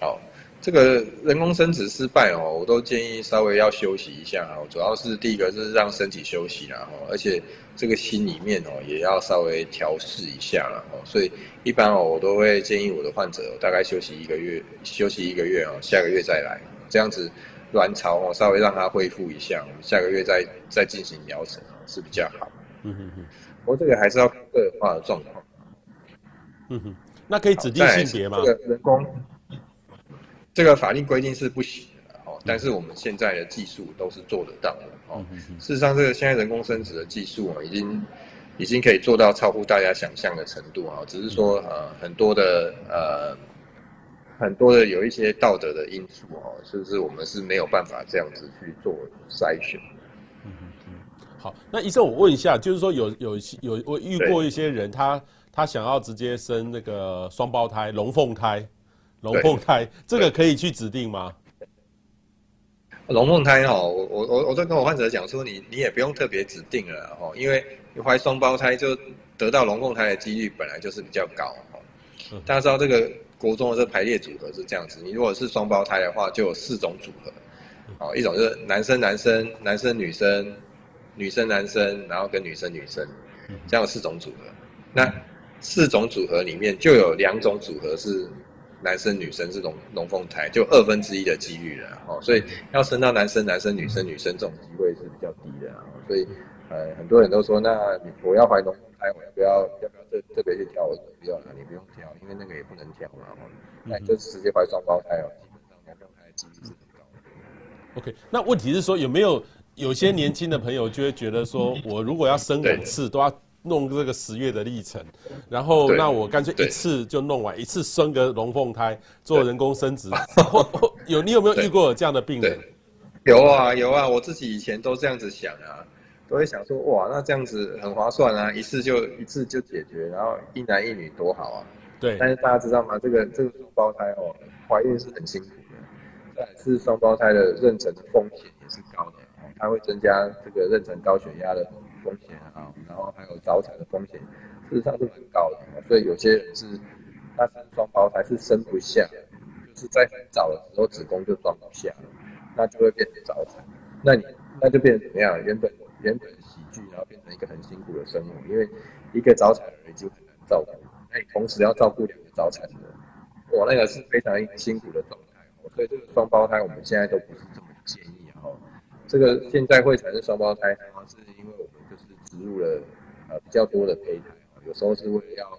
好，这个人工生殖失败哦，我都建议稍微要休息一下哦。主要是第一个是让身体休息啦，而且这个心里面哦也要稍微调试一下了哦。所以一般哦，我都会建议我的患者大概休息一个月，休息一个月哦，下个月再来，这样子卵巢哦稍微让它恢复一下，下个月再再进行疗程是比较好。嗯哼哼，不过这个还是要看个人化的状况。嗯哼，那可以指定性别吗？这个人工，这个法令规定是不行的哦。但是我们现在的技术都是做得到的哦。事实上，这个现在人工生殖的技术啊，已经已经可以做到超乎大家想象的程度啊。只是说呃，很多的呃，很多的有一些道德的因素哦，是不是我们是没有办法这样子去做筛选？那医生我问一下，就是说有有有我遇过一些人他。他想要直接生那个双胞胎、龙凤胎、龙凤胎，这个可以去指定吗？龙凤胎哈，我我我我在跟我患者讲说，你你也不用特别指定了哈，因为你怀双胞胎就得到龙凤胎的几率本来就是比较高哈。大家知道这个国中的这个排列组合是这样子，你如果是双胞胎的话，就有四种组合，哦，一种就是男生男生、男生女生、女生男生，然后跟女生女生，这样有四种组合，那。四种组合里面就有两种组合是男生女生这种龙凤胎，就二分之一的几率了哦，所以要生到男生男生女生女生这种机会是比较低的，所以呃很多人都说，那我要怀龙凤胎，我要不要要不要这特别去挑？我说不要了，你不用挑，因为那个也不能挑嘛，那你就直接怀双胞胎哦，基本上两胞胎的几率是很高的。OK，那问题是说有没有有些年轻的朋友就会觉得说，我如果要生两次都要。弄这个十月的历程，然后那我干脆一次就弄完，一次生个龙凤胎做人工生殖。有你有没有遇过这样的病人？有啊有啊，我自己以前都这样子想啊，都会想说哇，那这样子很划算啊，一次就一次就解决，然后一男一女多好啊。对。但是大家知道吗？这个这个双胞胎哦，怀孕是很辛苦的，再是双胞胎的妊娠的风险也是高的，它会增加这个妊娠高血压的。风险啊，然后还有早产的风险，事实上是很高的，所以有些人是他生双胞胎是生不下，就是在很早的时候子宫就装不下了，那就会变成早产。那你那就变成怎么样？原本原本喜剧，然后变成一个很辛苦的生活，因为一个早产儿已经很难照顾，那你同时要照顾两个早产的，我，那个是非常辛苦的状态。所以这个双胞胎我们现在都不是这么。这个现在会产生双胞胎，是因为我们就是植入了呃比较多的胚胎，有时候是为了要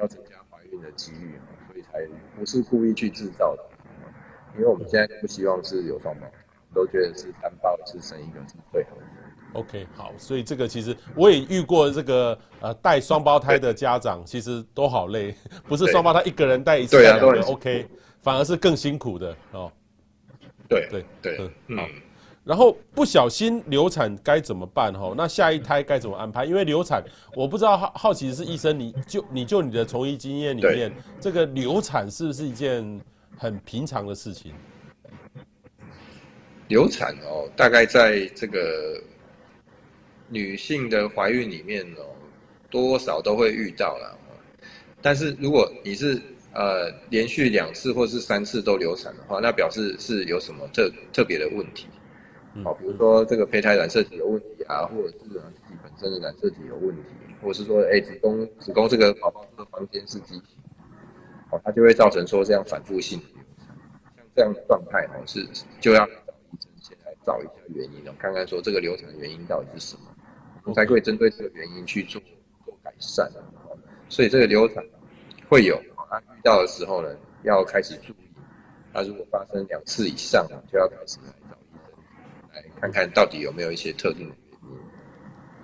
要增加怀孕的几率，所以才不是故意去制造的。因为我们现在不希望是有双胞胎，都觉得是单胞是生一个是最好的。OK，好，所以这个其实我也遇过这个呃带双胞胎的家长，其实都好累，不是双胞胎一个人带一次两个 OK，反而是更辛苦的哦。对对对，嗯。然后不小心流产该怎么办？哈，那下一胎该怎么安排？因为流产，我不知道好好奇的是医生，你就你就你的从医经验里面，这个流产是不是一件很平常的事情？流产哦，大概在这个女性的怀孕里面哦，多少都会遇到啦。但是如果你是呃连续两次或是三次都流产的话，那表示是有什么特特别的问题。好，比如说这个胚胎染色体有问题啊，或者是自己本身的染色体有问题，或者是说，哎，子宫子宫这个宝宝这个房间是畸形，好，它就会造成说这样反复性的流产，像这样的状态哦，是就要找医生先来找一下原因哦，看看说这个流产的原因到底是什么，我们才会针对这个原因去做做改善。所以这个流产会有，啊，遇到的时候呢，要开始注意，那如果发生两次以上，就要开始来找。看看到底有没有一些特定的原因。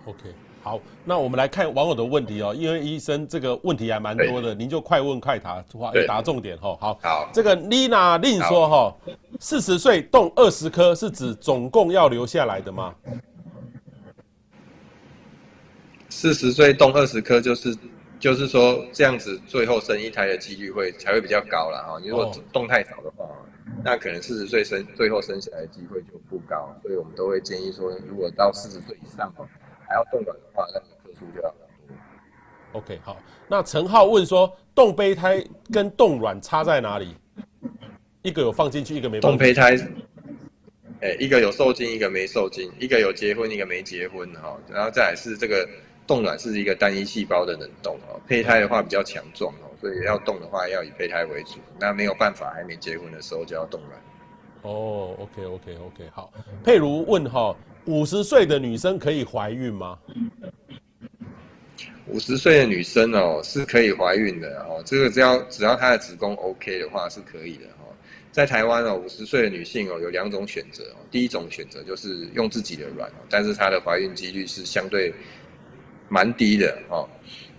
OK，好，那我们来看网友的问题哦，因为医生这个问题还蛮多的，您就快问快答，答重点哈。好，好，这个 Lina 令说哈，四十岁动二十颗是指总共要留下来的吗？四十岁动二十颗就是就是说这样子，最后生一胎的几率会才会比较高了哈。你如果动太少的话。那可能四十岁生最后生下来的机会就不高，所以我们都会建议说，如果到四十岁以上哦，还要冻卵的话，那个颗数就要很多。OK，好。那陈浩问说，冻胚胎跟冻卵差在哪里？一个有放进去，一个没放进去。冻胚胎，哎、欸，一个有受精，一个没受精，一个有结婚，一个没结婚哈。然后再来是这个冻卵是一个单一细胞的冷冻哦，胚胎的话比较强壮哦。所以要动的话，要以胚胎为主。那没有办法，还没结婚的时候就要动卵。哦，OK，OK，OK，好。佩如问哈，五十岁的女生可以怀孕吗？五十岁的女生哦，是可以怀孕的哦。这个只要只要她的子宫 OK 的话，是可以的哦。在台湾哦，五十岁的女性哦，有两种选择哦。第一种选择就是用自己的卵哦，但是她的怀孕几率是相对蛮低的哦。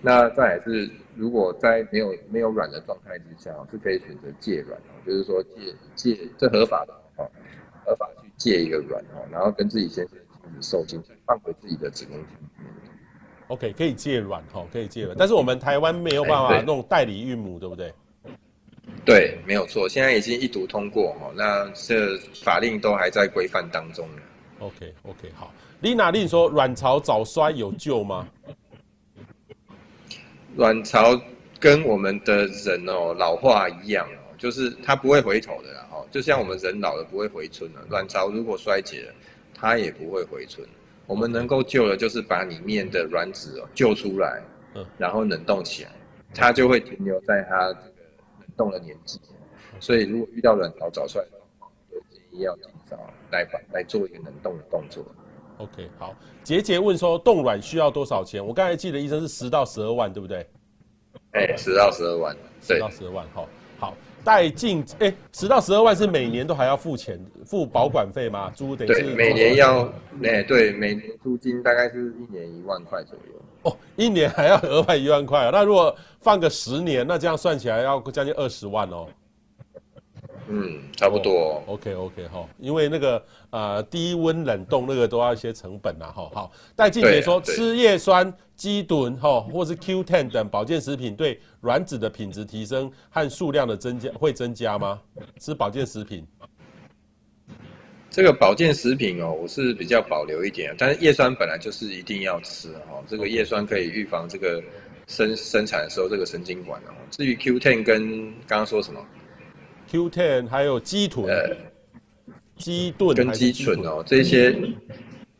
那再来是。如果在没有没有卵的状态之下，是可以选择借卵哦，就是说借借这合法的哦，合法去借一个卵哦，然后跟自己先生停止受精，放回自己的子宫里面。OK，可以借卵哈，可以借卵，但是我们台湾没有办法弄代理孕母，对不对？对，没有错，现在已经一读通过哈，那这法令都还在规范当中。OK OK，好，Lina 令说卵巢早衰有救吗？卵巢跟我们的人哦老化一样哦，就是它不会回头的啦哦，就像我们人老了不会回春了，卵巢如果衰竭了，它也不会回春。我们能够救的，就是把里面的卵子哦救出来，嗯，然后冷冻起来，它就会停留在它这个冷冻的年纪。所以如果遇到卵巢早衰就建议要尽早来把来做一个冷冻的动作。OK，好。杰杰问说，冻卵需要多少钱？我刚才记得医生是十到十二万，对不对？哎、欸，十到十二万，十到十二万，好，好。带进哎，十到十二万是每年都还要付钱，付保管费吗？租等于是对，每年要，哎、欸，对，每年租金大概是一年一万块左右。哦，一年还要额外一万块啊？那如果放个十年，那这样算起来要将近二十万哦。嗯，差不多。Oh, OK OK 哈，因为那个呃低温冷冻那个都要一些成本呐哈。好，戴静姐说吃叶酸、鸡炖哈，或是 Q10 等保健食品对卵子的品质提升和数量的增加会增加吗？吃保健食品？这个保健食品哦，我是比较保留一点，但是叶酸本来就是一定要吃哈。这个叶酸可以预防这个生生产的时候这个神经管哦。至于 Q10 跟刚刚说什么？Q10 还有鸡臀，肌盾跟肌醇哦，这些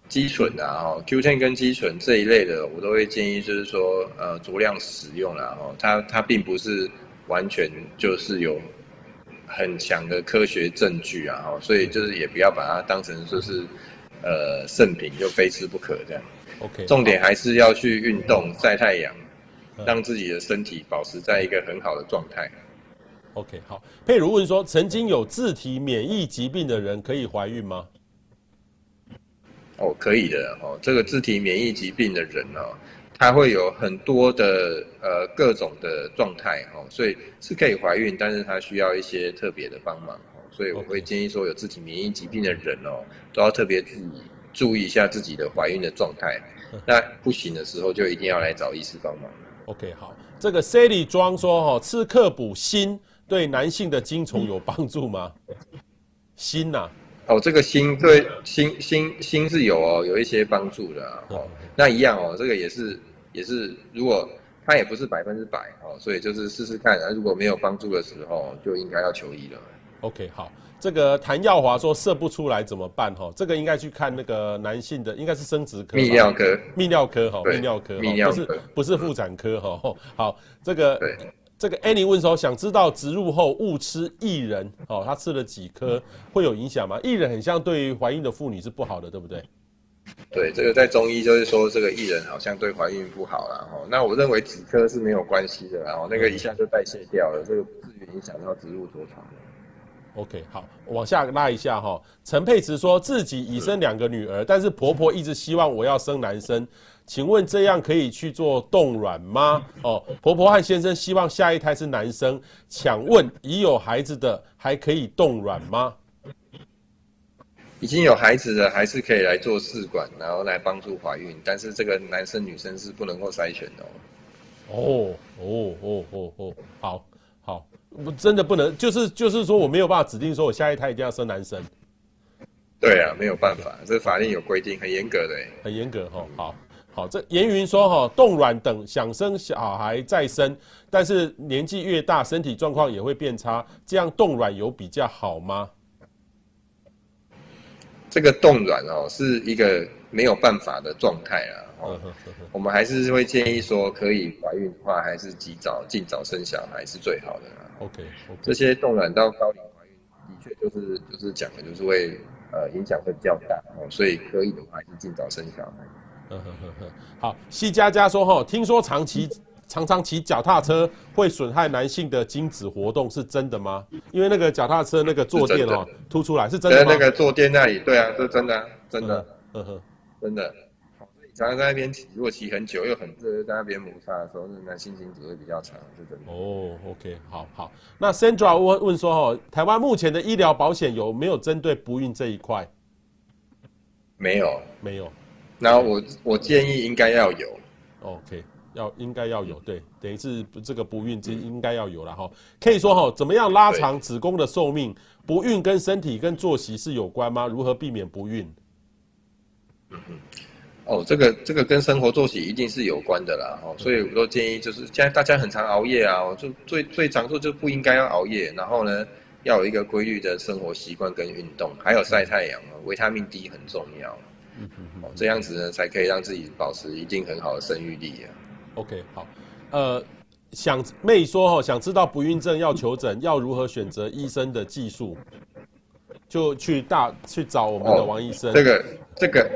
肌醇啊，哦，Q10 跟肌醇这一类的，我都会建议就是说，呃，酌量使用啦，哦，它它并不是完全就是有很强的科学证据啊，哦，所以就是也不要把它当成说是呃圣品，就非吃不可这样。OK，重点还是要去运动、晒太阳，让自己的身体保持在一个很好的状态。OK，好。佩如问说，曾经有自体免疫疾病的人可以怀孕吗？哦，可以的哦。这个自体免疫疾病的人呢、哦，他会有很多的呃各种的状态哦，所以是可以怀孕，但是他需要一些特别的帮忙哦。所以我会建议说，有自体免疫疾病的人哦，都要特别注意注意一下自己的怀孕的状态。那不行的时候，就一定要来找医师帮忙。OK，好。这个 Sally 庄说哈，吃克补锌。对男性的精虫有帮助吗？锌呐、啊，哦，这个锌对锌锌锌是有哦，有一些帮助的哦。嗯、那一样哦，这个也是也是，如果它也不是百分之百哦，所以就是试试看，如果没有帮助的时候，就应该要求医了。OK，好，这个谭耀华说射不出来怎么办？哈，这个应该去看那个男性的，应该是生殖科、泌尿科、泌尿科哈，泌尿科，泌尿科，不是不是妇产科哈。好，这个。这个 Annie 问说，想知道植入后误吃薏仁，哦，他吃了几颗，会有影响吗？薏仁很像对于怀孕的妇女是不好的，对不对？对，这个在中医就是说，这个薏仁好像对怀孕不好啦。哦，那我认为几颗是没有关系的，然后那个一下就代谢掉了，这个不至于影响到植入着床。OK，好，往下拉一下哈。陈佩慈说自己已生两个女儿，但是婆婆一直希望我要生男生。请问这样可以去做冻卵吗？哦，婆婆和先生希望下一胎是男生，想问已有孩子的还可以冻卵吗？已经有孩子的还是可以来做试管，然后来帮助怀孕，但是这个男生女生是不能够筛选的哦。哦哦哦哦哦，好好，我真的不能，就是就是说我没有办法指定说我下一胎一定要生男生。对啊，没有办法，这法令有规定，很严格的，很严格哈。好。好，这严云说哈，冻卵等想生小孩再生，但是年纪越大，身体状况也会变差，这样冻卵有比较好吗？这个冻卵哦，是一个没有办法的状态啊。哦，我们还是会建议说，可以怀孕的话，还是及早尽早生小孩是最好的。OK，这些冻卵到高龄怀孕，的确就是就是讲的就是会呃影响会比较大哦，所以可以的话，还是尽早生小孩。呵呵呵好，西佳佳说哈，听说长期常常骑脚踏车会损害男性的精子活动，是真的吗？因为那个脚踏车那个坐垫哦凸出来，是真的吗？那个坐垫那里，对啊，是真的、啊，真的，呵呵，真的。常常在那边骑，如果骑很久又很热，在那边摩擦的时候，那男性精子会比较长，是真的。哦，OK，好好。那 Sandra 问问说哈，台湾目前的医疗保险有没有针对不孕这一块？没有，没有。然后我我建议应该要有，OK，要应该要有，对，等于是这个不孕这应该要有了哈。可以说哈，怎么样拉长子宫的寿命？不孕跟身体跟作息是有关吗？如何避免不孕？嗯嗯，哦，这个这个跟生活作息一定是有关的啦，哦，所以我都建议就是现在大家很常熬夜啊，就最最常做就不应该要熬夜，然后呢要有一个规律的生活习惯跟运动，还有晒太阳，维他命 D 很重要。嗯嗯嗯，这样子呢，才可以让自己保持一定很好的生育力啊。OK，好，呃，想妹说哦，想知道不孕症要求诊，要如何选择医生的技术，就去大去找我们的王医生。这个这个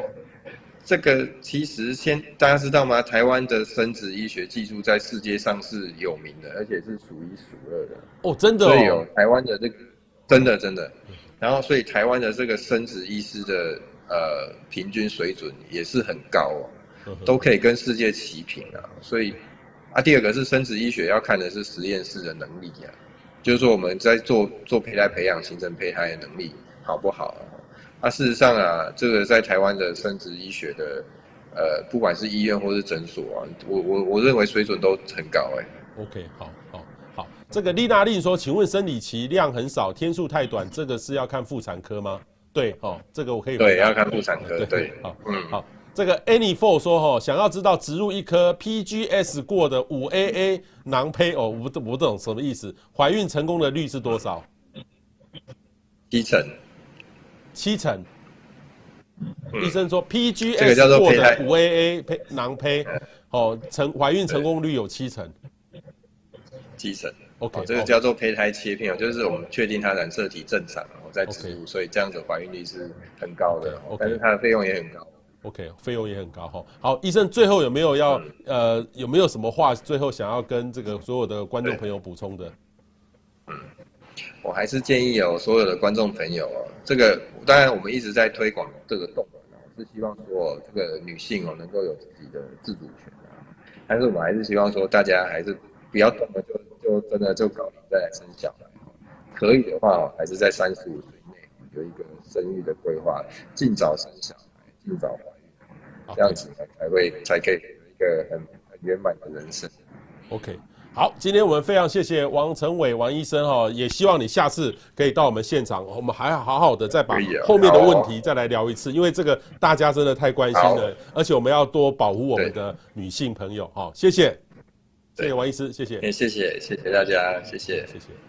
这个，其实先大家知道吗？台湾的生殖医学技术在世界上是有名的，而且是数一数二的。哦，真的哦。所以有台湾的这个，真的真的。然后，所以台湾的这个生殖医师的。呃，平均水准也是很高哦，都可以跟世界齐平啊。所以啊，第二个是生殖医学要看的是实验室的能力啊，就是说我们在做做胚胎培养、形成胚胎的能力好不好啊？啊，事实上啊，这个在台湾的生殖医学的呃，不管是医院或是诊所啊，我我我认为水准都很高哎。OK，好好好，这个丽娜丽说，请问生理期量很少，天数太短，这个是要看妇产科吗？对，哦，这个我可以。对，要看妇产科。对，对好，嗯，好，这个 Any Four 说，哈，想要知道植入一颗 PGS 过的五 AA 囊胚，哦，我不，我不懂什么意思，怀孕成功的率是多少？七成。七成。嗯、医生说 PGS 过的五 AA 胚囊胚，哦，成怀孕成功率有七成。七成，OK，这个叫做胚胎切片，就是我们确定它染色体正常，然后再植入，所以这样子怀孕率是很高的。OK，但是它的费用也很高。OK，费用也很高哈。好，医生最后有没有要、嗯、呃有没有什么话最后想要跟这个所有的观众朋友补充的？嗯，我还是建议哦，所有的观众朋友哦，这个当然我们一直在推广这个动能，是希望说这个女性哦能够有自己的自主权啊，但是我们还是希望说大家还是不要动了就就真的就搞定再来生小孩，可以的话哦，还是在三十五岁内有一个生育的规划，尽早生小孩，尽早怀孕，这样子呢才会才可以有一个很很圆满的人生。OK。好，今天我们非常谢谢王成伟王医生哈，也希望你下次可以到我们现场，我们还好好的再把后面的问题再来聊一次，因为这个大家真的太关心了，而且我们要多保护我们的女性朋友哈，谢谢，谢谢王医师，谢谢，谢谢谢谢大家，谢谢。谢谢。